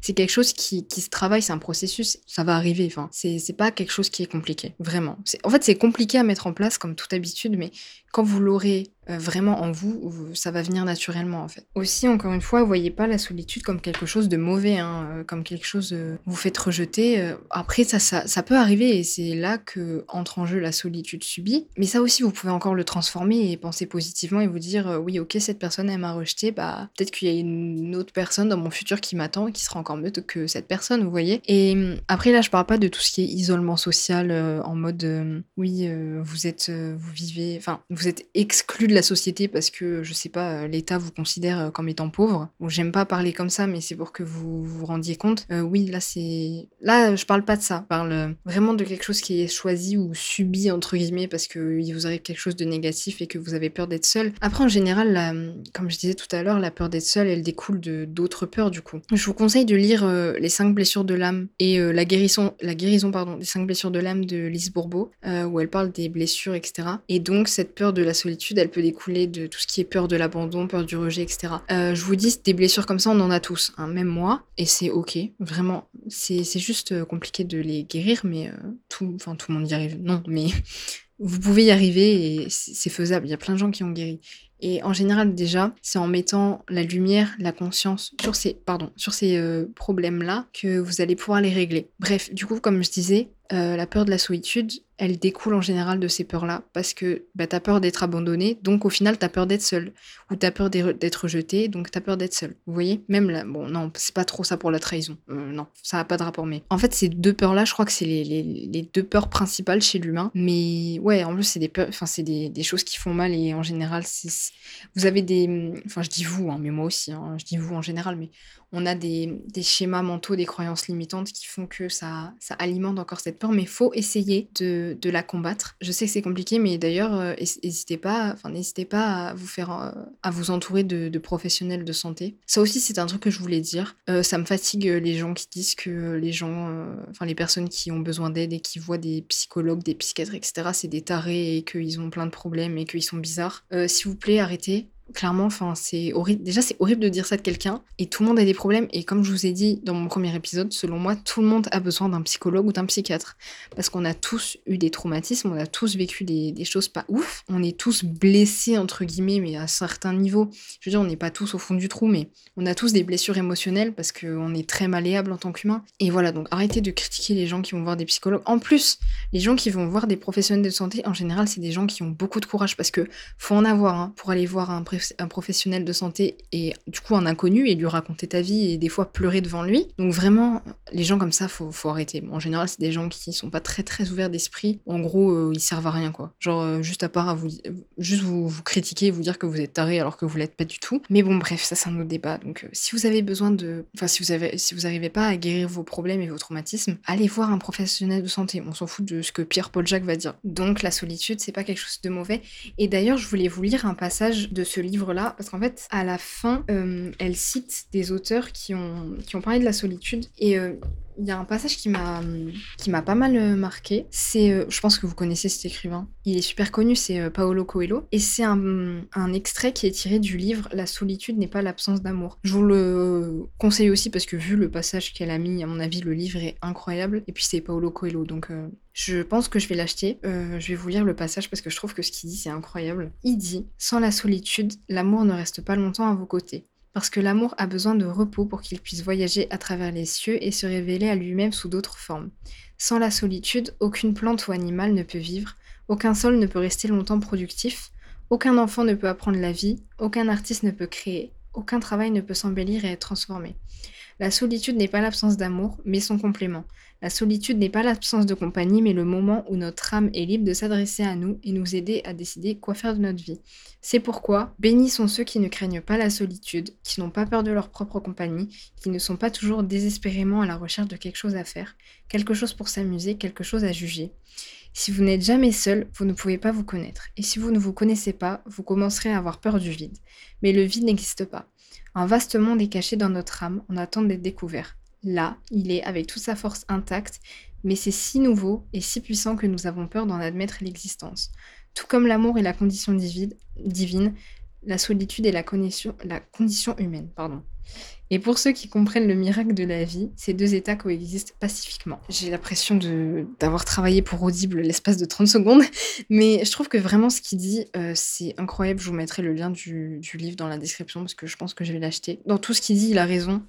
C'est quelque chose qui, qui se travaille, c'est un processus, ça va arriver. Enfin, c'est pas quelque chose qui est compliqué, vraiment. En fait, c'est compliqué à mettre en place, comme toute habitude, mais quand vous l'aurez euh, vraiment en vous, ça va venir naturellement en fait. Aussi, encore une fois, voyez pas la solitude comme quelque chose de mauvais, hein, euh, comme quelque chose euh, vous faites rejeter. après, ça, ça, ça, peut arriver et c'est là que entre en jeu la solitude subie. Mais ça aussi, vous pouvez encore le transformer et penser positivement et vous dire oui, ok, cette personne elle m'a rejeté, bah peut-être qu'il y a une autre personne dans mon futur qui m'attend qui sera encore mieux que cette personne, vous voyez. Et après là, je parle pas de tout ce qui est isolement social en mode oui, vous êtes, vous vivez, enfin vous êtes exclu de la société parce que, je sais pas, euh, l'État vous considère euh, comme étant pauvre. J'aime pas parler comme ça, mais c'est pour que vous vous rendiez compte. Euh, oui, là, c'est. Là, je parle pas de ça. Je parle vraiment de quelque chose qui est choisi ou subi, entre guillemets, parce qu'il vous arrive quelque chose de négatif et que vous avez peur d'être seul. Après, en général, comme je disais tout à l'heure, la peur d'être seul, elle découle de d'autres peurs, du coup. Je vous conseille de lire Les cinq blessures de l'âme et la guérison, la guérison, pardon, des cinq blessures de l'âme de Lise Bourbeau, où elle parle des blessures, etc. Et donc, cette peur de la solitude, elle peut découler de tout ce qui est peur de l'abandon, peur du rejet, etc. Euh, je vous dis, des blessures comme ça, on en a tous, hein, même moi, et c'est ok, vraiment. C'est juste euh, compliqué de les guérir, mais euh, tout, enfin tout le monde y arrive. Non, mais vous pouvez y arriver et c'est faisable. Il y a plein de gens qui ont guéri. Et en général, déjà, c'est en mettant la lumière, la conscience sur ces, pardon, sur ces euh, problèmes-là que vous allez pouvoir les régler. Bref, du coup, comme je disais, euh, la peur de la solitude, elle découle en général de ces peurs-là, parce que bah, tu as peur d'être abandonné, donc au final, tu as peur d'être seul, ou tu as peur d'être rejeté, donc tu as peur d'être seul. Vous voyez? Même là, bon, non, c'est pas trop ça pour la trahison. Euh, non, ça n'a pas de rapport, mais en fait, ces deux peurs-là, je crois que c'est les, les, deux peurs principales chez l'humain, mais ouais, en plus, c'est des peurs, enfin, c'est des, des, choses qui font mal, et en général, c'est, vous avez des, enfin, je dis vous, hein, mais moi aussi, hein, je dis vous en général, mais on a des, schémas mentaux, des croyances limitantes qui font que ça, alimente encore cette peur, mais il faut essayer de, la combattre. Je sais que c'est compliqué, mais d'ailleurs, euh, n'hésitez pas, enfin, n'hésitez pas à vous faire, euh, à vous entourer de, professionnels de santé. Ça aussi, c'est un truc que je voulais dire. Euh, ça me fatigue les gens qui disent que les gens, enfin, les personnes qui ont besoin d'aide et qui voient des psychologues, des psychiatres, etc., c'est des tarés et qu'ils ont plein de problèmes et qu'ils sont bizarres. S'il vous plaît, arrêtez clairement, enfin, c'est. Déjà, c'est horrible de dire ça de quelqu'un. Et tout le monde a des problèmes. Et comme je vous ai dit dans mon premier épisode, selon moi, tout le monde a besoin d'un psychologue ou d'un psychiatre. Parce qu'on a tous eu des traumatismes, on a tous vécu des, choses pas ouf. On est tous blessés, entre guillemets, mais à certains niveaux. Je veux dire, on n'est pas tous au fond du trou, mais on a tous des blessures émotionnelles parce qu'on est très malléable en tant qu'humain. Et voilà, donc arrêtez de critiquer les gens qui vont voir des psychologues. En plus, les gens qui vont voir des professionnels de santé, en général, c'est des gens qui ont beaucoup de courage parce que faut en avoir hein, pour aller voir un un professionnel de santé et du coup un inconnu et lui raconter ta vie et des fois pleurer devant lui. Donc vraiment, les gens comme ça, faut, faut arrêter. en général, c'est des gens qui sont pas très très ouverts d'esprit. En gros, euh, ils servent à rien quoi. Genre euh, juste à part à vous, juste vous, vous critiquer, vous dire que vous êtes taré alors que vous l'êtes pas du tout. Mais bon, bref, ça c'est un autre débat. Donc euh, si vous avez besoin de, enfin si vous avez, si vous arrivez pas à guérir vos problèmes et vos traumatismes, allez voir un professionnel de santé. On s'en fout de ce que Pierre-Paul Jacques va dire. Donc la solitude, c'est pas quelque chose de mauvais. Et d'ailleurs, je voulais vous lire un passage de ce livre-là parce qu'en fait, à la fin, euh, elle cite des auteurs qui ont, qui ont parlé de la solitude. Et euh, il y a un passage qui m'a qui m'a pas mal euh, marqué. C'est, je pense que vous connaissez cet écrivain. Il est super connu, c'est Paolo Coelho, et c'est un, un, extrait qui est tiré du livre La solitude n'est pas l'absence d'amour. Je vous le conseille aussi parce que vu le passage qu'elle a mis, à mon avis, le livre est incroyable. Et puis c'est Paolo Coelho, donc je pense que je vais l'acheter. je vais vous lire le passage parce que je trouve que ce qu'il dit c'est incroyable. Il dit Sans la solitude, l'amour ne reste pas longtemps à vos côtés parce que l'amour a besoin de repos pour qu'il puisse voyager à travers les cieux et se révéler à lui-même sous d'autres formes. Sans la solitude, aucune plante ou animal ne peut vivre, aucun sol ne peut rester longtemps productif, aucun enfant ne peut apprendre la vie, aucun artiste ne peut créer, aucun travail ne peut s'embellir et être transformé. La solitude n'est pas l'absence d'amour, mais son complément. La solitude n'est pas l'absence de compagnie, mais le moment où notre âme est libre de s'adresser à nous et nous aider à décider quoi faire de notre vie. C'est pourquoi, bénis sont ceux qui ne craignent pas la solitude, qui n'ont pas peur de leur propre compagnie, qui ne sont pas toujours désespérément à la recherche de quelque chose à faire, quelque chose pour s'amuser, quelque chose à juger. Si vous n'êtes jamais seul, vous ne pouvez pas vous connaître. Et si vous ne vous connaissez pas, vous commencerez à avoir peur du vide. Mais le vide n'existe pas. Un vaste monde est caché dans notre âme en attend d'être découvert là, il est avec toute sa force intacte, mais c'est si nouveau et si puissant que nous avons peur d'en admettre l'existence. Tout comme l'amour est la condition divine, la solitude est la condition, la condition humaine. Pardon. Et pour ceux qui comprennent le miracle de la vie, ces deux états coexistent pacifiquement. J'ai l'impression d'avoir travaillé pour Audible l'espace de 30 secondes, mais je trouve que vraiment ce qu'il dit, euh, c'est incroyable. Je vous mettrai le lien du, livre dans la description parce que je pense que je vais l'acheter. Dans tout ce qu'il dit, il a raison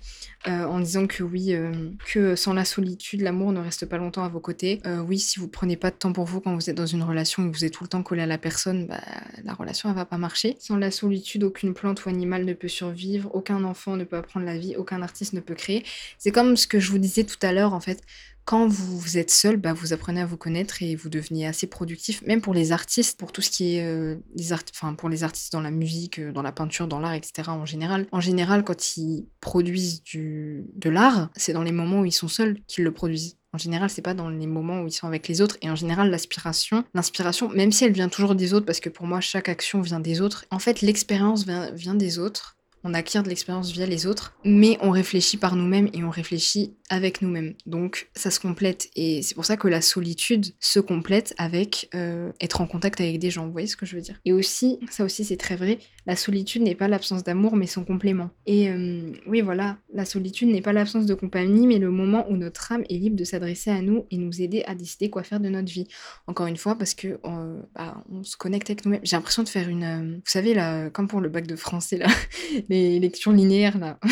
euh, en disant que oui, euh, que sans la solitude, l'amour ne reste pas longtemps à vos côtés. oui, si vous prenez pas de temps pour vous quand vous êtes dans une relation et que vous êtes tout le temps collé à la personne, bah, la relation elle va pas marcher. Sans la solitude, aucune plante ou animal ne peut survivre, aucun enfant ne peut apprendre vie, aucun artiste ne peut créer. C'est comme ce que je vous disais tout à l'heure, en fait. Quand vous, êtes seul, bah, vous apprenez à vous connaître et vous devenez assez productif, même pour les artistes, pour tout ce qui est euh, les enfin pour les artistes dans la musique, euh, dans la peinture, dans l'art, etc. En général, en général, quand ils produisent du, de l'art, c'est dans les moments où ils sont seuls qu'ils le produisent. En général, c'est pas dans les moments où ils sont avec les autres. Et en général, l'aspiration, l'inspiration, même si elle vient toujours des autres, parce que pour moi, chaque action vient des autres, en fait, l'expérience vient des autres on acquiert de l'expérience via les autres, mais on réfléchit par nous-mêmes et on réfléchit avec nous-mêmes. Donc ça se complète et c'est pour ça que la solitude se complète avec euh, être en contact avec des gens. Vous voyez ce que je veux dire? Et aussi, ça aussi c'est très vrai, La solitude n'est pas l'absence d'amour, mais son complément. Et oui, voilà, la solitude n'est pas l'absence de compagnie, mais le moment où notre âme est libre de s'adresser à nous et nous aider à décider quoi faire de notre vie. Encore une fois, parce que bah, on se connecte avec nous-mêmes. J'ai l'impression de faire une, vous savez là, comme pour le bac de français là, les lectures linéaires là.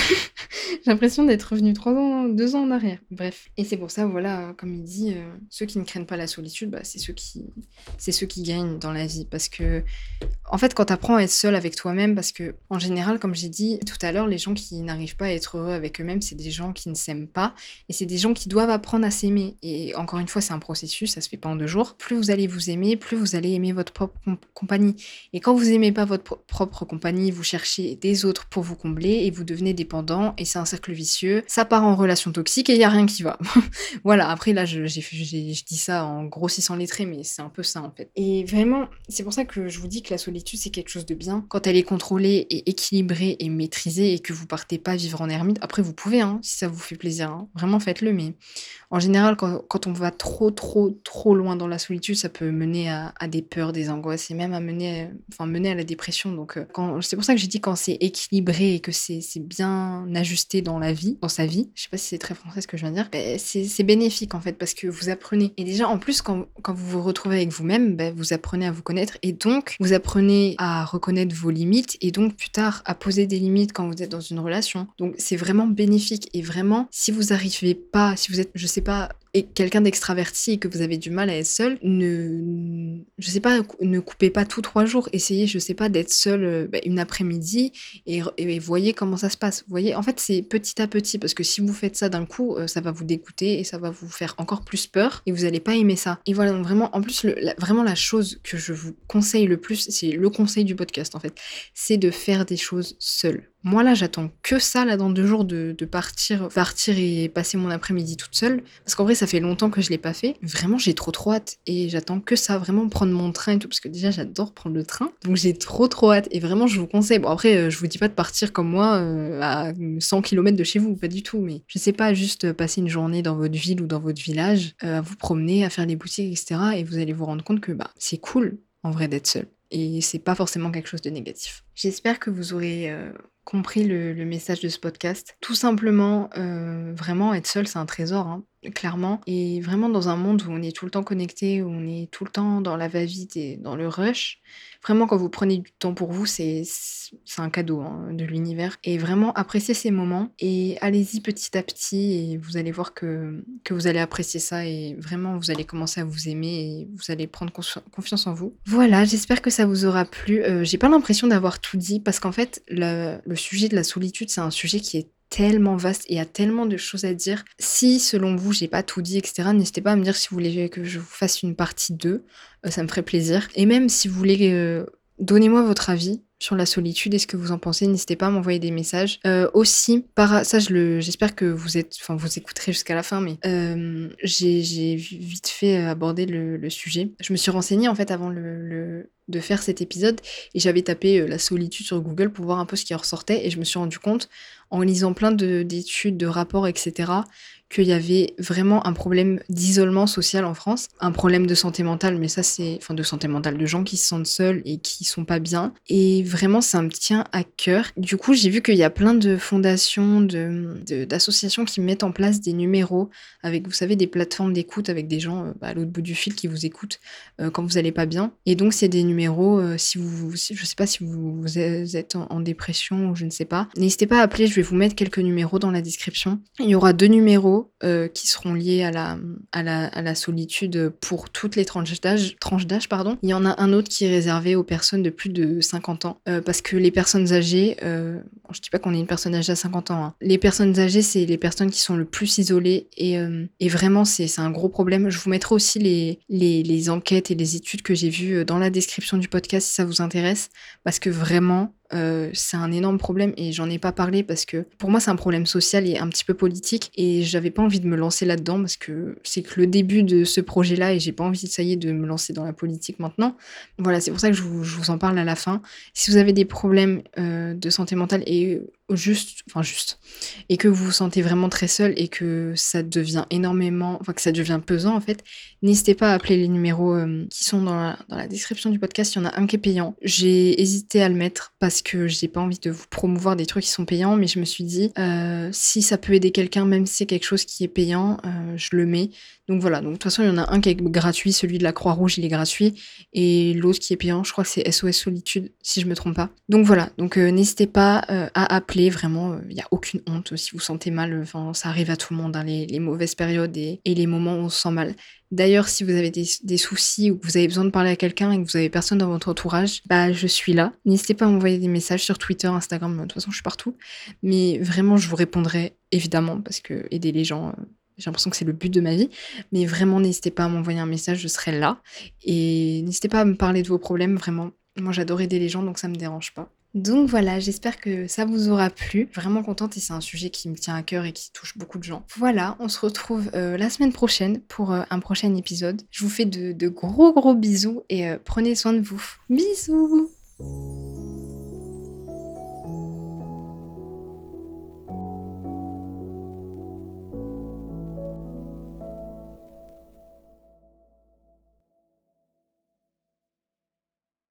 J'ai l'impression d'être revenu trois ans, deux ans en arrière. Bref. Et c'est pour ça, voilà, comme il dit, euh, ceux qui ne craignent pas la solitude, bah, c'est ceux qui, c'est ceux qui gagnent dans la vie. Parce que, en fait, quand tu apprends à être seul avec toi-même, parce que, en général, comme j'ai dit tout à l'heure, les gens qui n'arrivent pas à être heureux avec eux-mêmes, c'est des gens qui ne s'aiment pas. Et c'est des gens qui doivent apprendre à s'aimer. Et encore une fois, c'est un processus, ça se fait pas en deux jours. Plus vous allez vous aimer, plus vous allez aimer votre propre compagnie. Et quand vous aimez pas votre propre compagnie, vous cherchez des autres pour vous combler et vous devenez dépendant. Et c'est un cercle vicieux. Ça part en relation toxique et il y a rien qui va. voilà, après là, je, j'ai, je dis ça en grossissant les traits, mais c'est un peu ça en fait. Et vraiment, c'est pour ça que je vous dis que la solitude, c'est quelque chose de bien. Quand elle est contrôlée et équilibrée et maîtrisée et que vous partez pas vivre en ermite, après vous pouvez, hein, si ça vous fait plaisir, hein. vraiment faites-le, mais en général, quand, on va trop, trop, trop loin dans la solitude, ça peut mener à, des peurs, des angoisses et même à mener, enfin, mener à la dépression. Donc, euh, c'est pour ça que j'ai dit quand c'est équilibré et que c'est, bien ajusté dans la vie, dans sa vie, je sais pas si c'est très français ce que je viens de dire, ben, c'est, bénéfique en fait parce que vous apprenez. Et déjà, en plus, quand, vous vous retrouvez avec vous-même, ben, vous apprenez à vous connaître et donc vous apprenez à reconnaître vos limites et donc plus tard à poser des limites quand vous êtes dans une relation. Donc, c'est vraiment bénéfique et vraiment, si vous n'arrivez pas, si vous êtes, je sais pas, et quelqu'un d'extraverti et que vous avez du mal à être seul, ne, je sais pas, ne coupez pas tous trois jours. Essayez, je sais pas, d'être seul euh, bah, une après-midi et, voyez comment ça se passe. voyez, en fait, c'est petit à petit parce que si vous faites ça d'un coup, euh, ça va vous dégoûter et ça va vous faire encore plus peur et vous allez pas aimer ça. Et voilà, donc vraiment, en plus, vraiment la chose que je vous conseille le plus, c'est le conseil du podcast en fait, c'est de faire des choses seul. Moi là, j'attends que ça là dans deux jours de, partir, partir et passer mon après-midi toute seule. Parce qu'en vrai, ça fait longtemps que je l'ai pas fait. Vraiment, j'ai trop trop hâte et j'attends que ça, vraiment prendre mon train et tout. Parce que déjà, j'adore prendre le train. Donc j'ai trop trop hâte et vraiment, je vous conseille. Bon après, euh, je vous dis pas de partir comme moi euh, à 100 km de chez vous, pas du tout. Mais je sais pas, juste passer une journée dans votre ville ou dans votre village, euh, à vous promener, à faire des boutiques, etc. Et vous allez vous rendre compte que bah c'est cool en vrai d'être seul et c'est pas forcément quelque chose de négatif. J'espère que vous aurez compris le, message de ce podcast. Tout simplement, euh, vraiment être seul, c'est un trésor, hein, clairement. Et vraiment dans un monde où on est tout le temps connecté, où on est tout le temps dans la va-vite et dans le rush, vraiment quand vous prenez du temps pour vous, c'est un cadeau hein, de l'univers. Et vraiment appréciez ces moments et allez-y petit à petit et vous allez voir que, que vous allez apprécier ça et vraiment vous allez commencer à vous aimer et vous allez prendre confiance en vous. Voilà, j'espère que ça vous aura plu. Euh, j'ai pas l'impression d'avoir tout dit parce qu'en fait, le, sujet de la solitude, c'est un sujet qui est tellement vaste et il y a tellement de choses à dire. Si, selon vous, j'ai pas tout dit, etc., n'hésitez pas à me dire si vous voulez que je vous fasse une partie 2. Euh, ça me ferait plaisir. Et même si vous voulez, euh, donnez-moi votre avis sur la solitude et ce que vous en pensez? N'hésitez pas à m'envoyer des messages. Euh, aussi, par ça, j'espère que vous êtes, enfin, vous écouterez jusqu'à la fin, mais j'ai vite fait aborder le, sujet. Je me suis renseignée en fait avant le de faire cet épisode et j'avais tapé euh, la solitude sur Google pour voir un peu ce qui ressortait et je me suis rendu compte en lisant plein d'études, de, rapports, etc., qu'il y avait vraiment un problème d'isolement social en France, un problème de santé mentale, mais ça c'est, enfin de santé mentale, de gens qui se sentent seuls et qui sont pas bien. Et vraiment, ça me tient à cœur. Du coup, j'ai vu qu'il y a plein de fondations, de, d'associations qui mettent en place des numéros avec, vous savez, des plateformes d'écoute avec des gens euh, bah, à l'autre bout du fil qui vous écoutent euh, quand vous allez pas bien. Et donc, c'est des numéros, euh, si vous, je sais pas si vous, êtes en, en, dépression ou je ne sais pas, n'hésitez pas à appeler, je vais vous mettre quelques numéros dans la description. Il y aura deux numéros euh, qui seront liés à la, solitude pour toutes les tranches d'âge. Pardon. Il y en a un autre qui est réservé aux personnes de plus de 50 ans. Euh, parce que les personnes âgées, euh, je dis pas qu'on est une personne âgée à 50 ans, hein. les personnes âgées, c'est les personnes qui sont le plus isolées et, et vraiment, c'est un gros problème. Je vous mettrai aussi les, les enquêtes et les études que j'ai vues dans la description du podcast si ça vous intéresse. Parce que vraiment, euh, c'est un énorme problème et j'en ai pas parlé parce que pour moi c'est un problème social et un petit peu politique et j'avais pas envie de me lancer là-dedans parce que c'est que le début de ce projet-là et j'ai pas envie, ça de me lancer dans la politique maintenant. Voilà, c'est pour ça que je vous, en parle à la fin. Si vous avez des problèmes euh, de santé mentale et juste, enfin juste, et que vous vous sentez vraiment très seul et que ça devient énormément, enfin que ça devient pesant en fait, n'hésitez pas à appeler les numéros euh, qui sont dans la, description du podcast. Il y en a un qui est payant. J'ai hésité à le mettre parce que j'ai pas envie de vous promouvoir des trucs qui sont payants, mais je me suis dit euh, si ça peut aider quelqu'un, même si c'est quelque chose qui est payant, euh, je le mets. Donc voilà, donc de toute façon il y en a un qui est gratuit, celui de la Croix-Rouge il est gratuit, et l'autre qui est payant, je crois que c'est SOS Solitude si je me trompe pas. Donc voilà, donc n'hésitez pas à appeler vraiment, il n'y a aucune honte si vous sentez mal, enfin ça arrive à tout le monde, hein, les, mauvaises périodes et, les moments où on se sent mal. D'ailleurs, si vous avez des, soucis ou que vous avez besoin de parler à quelqu'un et que vous avez personne dans votre entourage, bah je suis là. N'hésitez pas à m'envoyer des messages sur Twitter, Instagram, de toute façon je suis partout. Mais vraiment, je vous répondrai évidemment parce que aider les gens, euh, j'ai l'impression que c'est le but de ma vie. Mais vraiment, n'hésitez pas à m'envoyer un message, je serai là. Et n'hésitez pas à me parler de vos problèmes, vraiment. Moi, j'adore aider les gens, donc ça me dérange pas. Donc voilà, j'espère que ça vous aura plu. Vraiment contente et c'est un sujet qui me tient à cœur et qui touche beaucoup de gens. Voilà, on se retrouve euh, la semaine prochaine pour euh, un prochain épisode. Je vous fais de, gros gros bisous et euh, prenez soin de vous. Bisous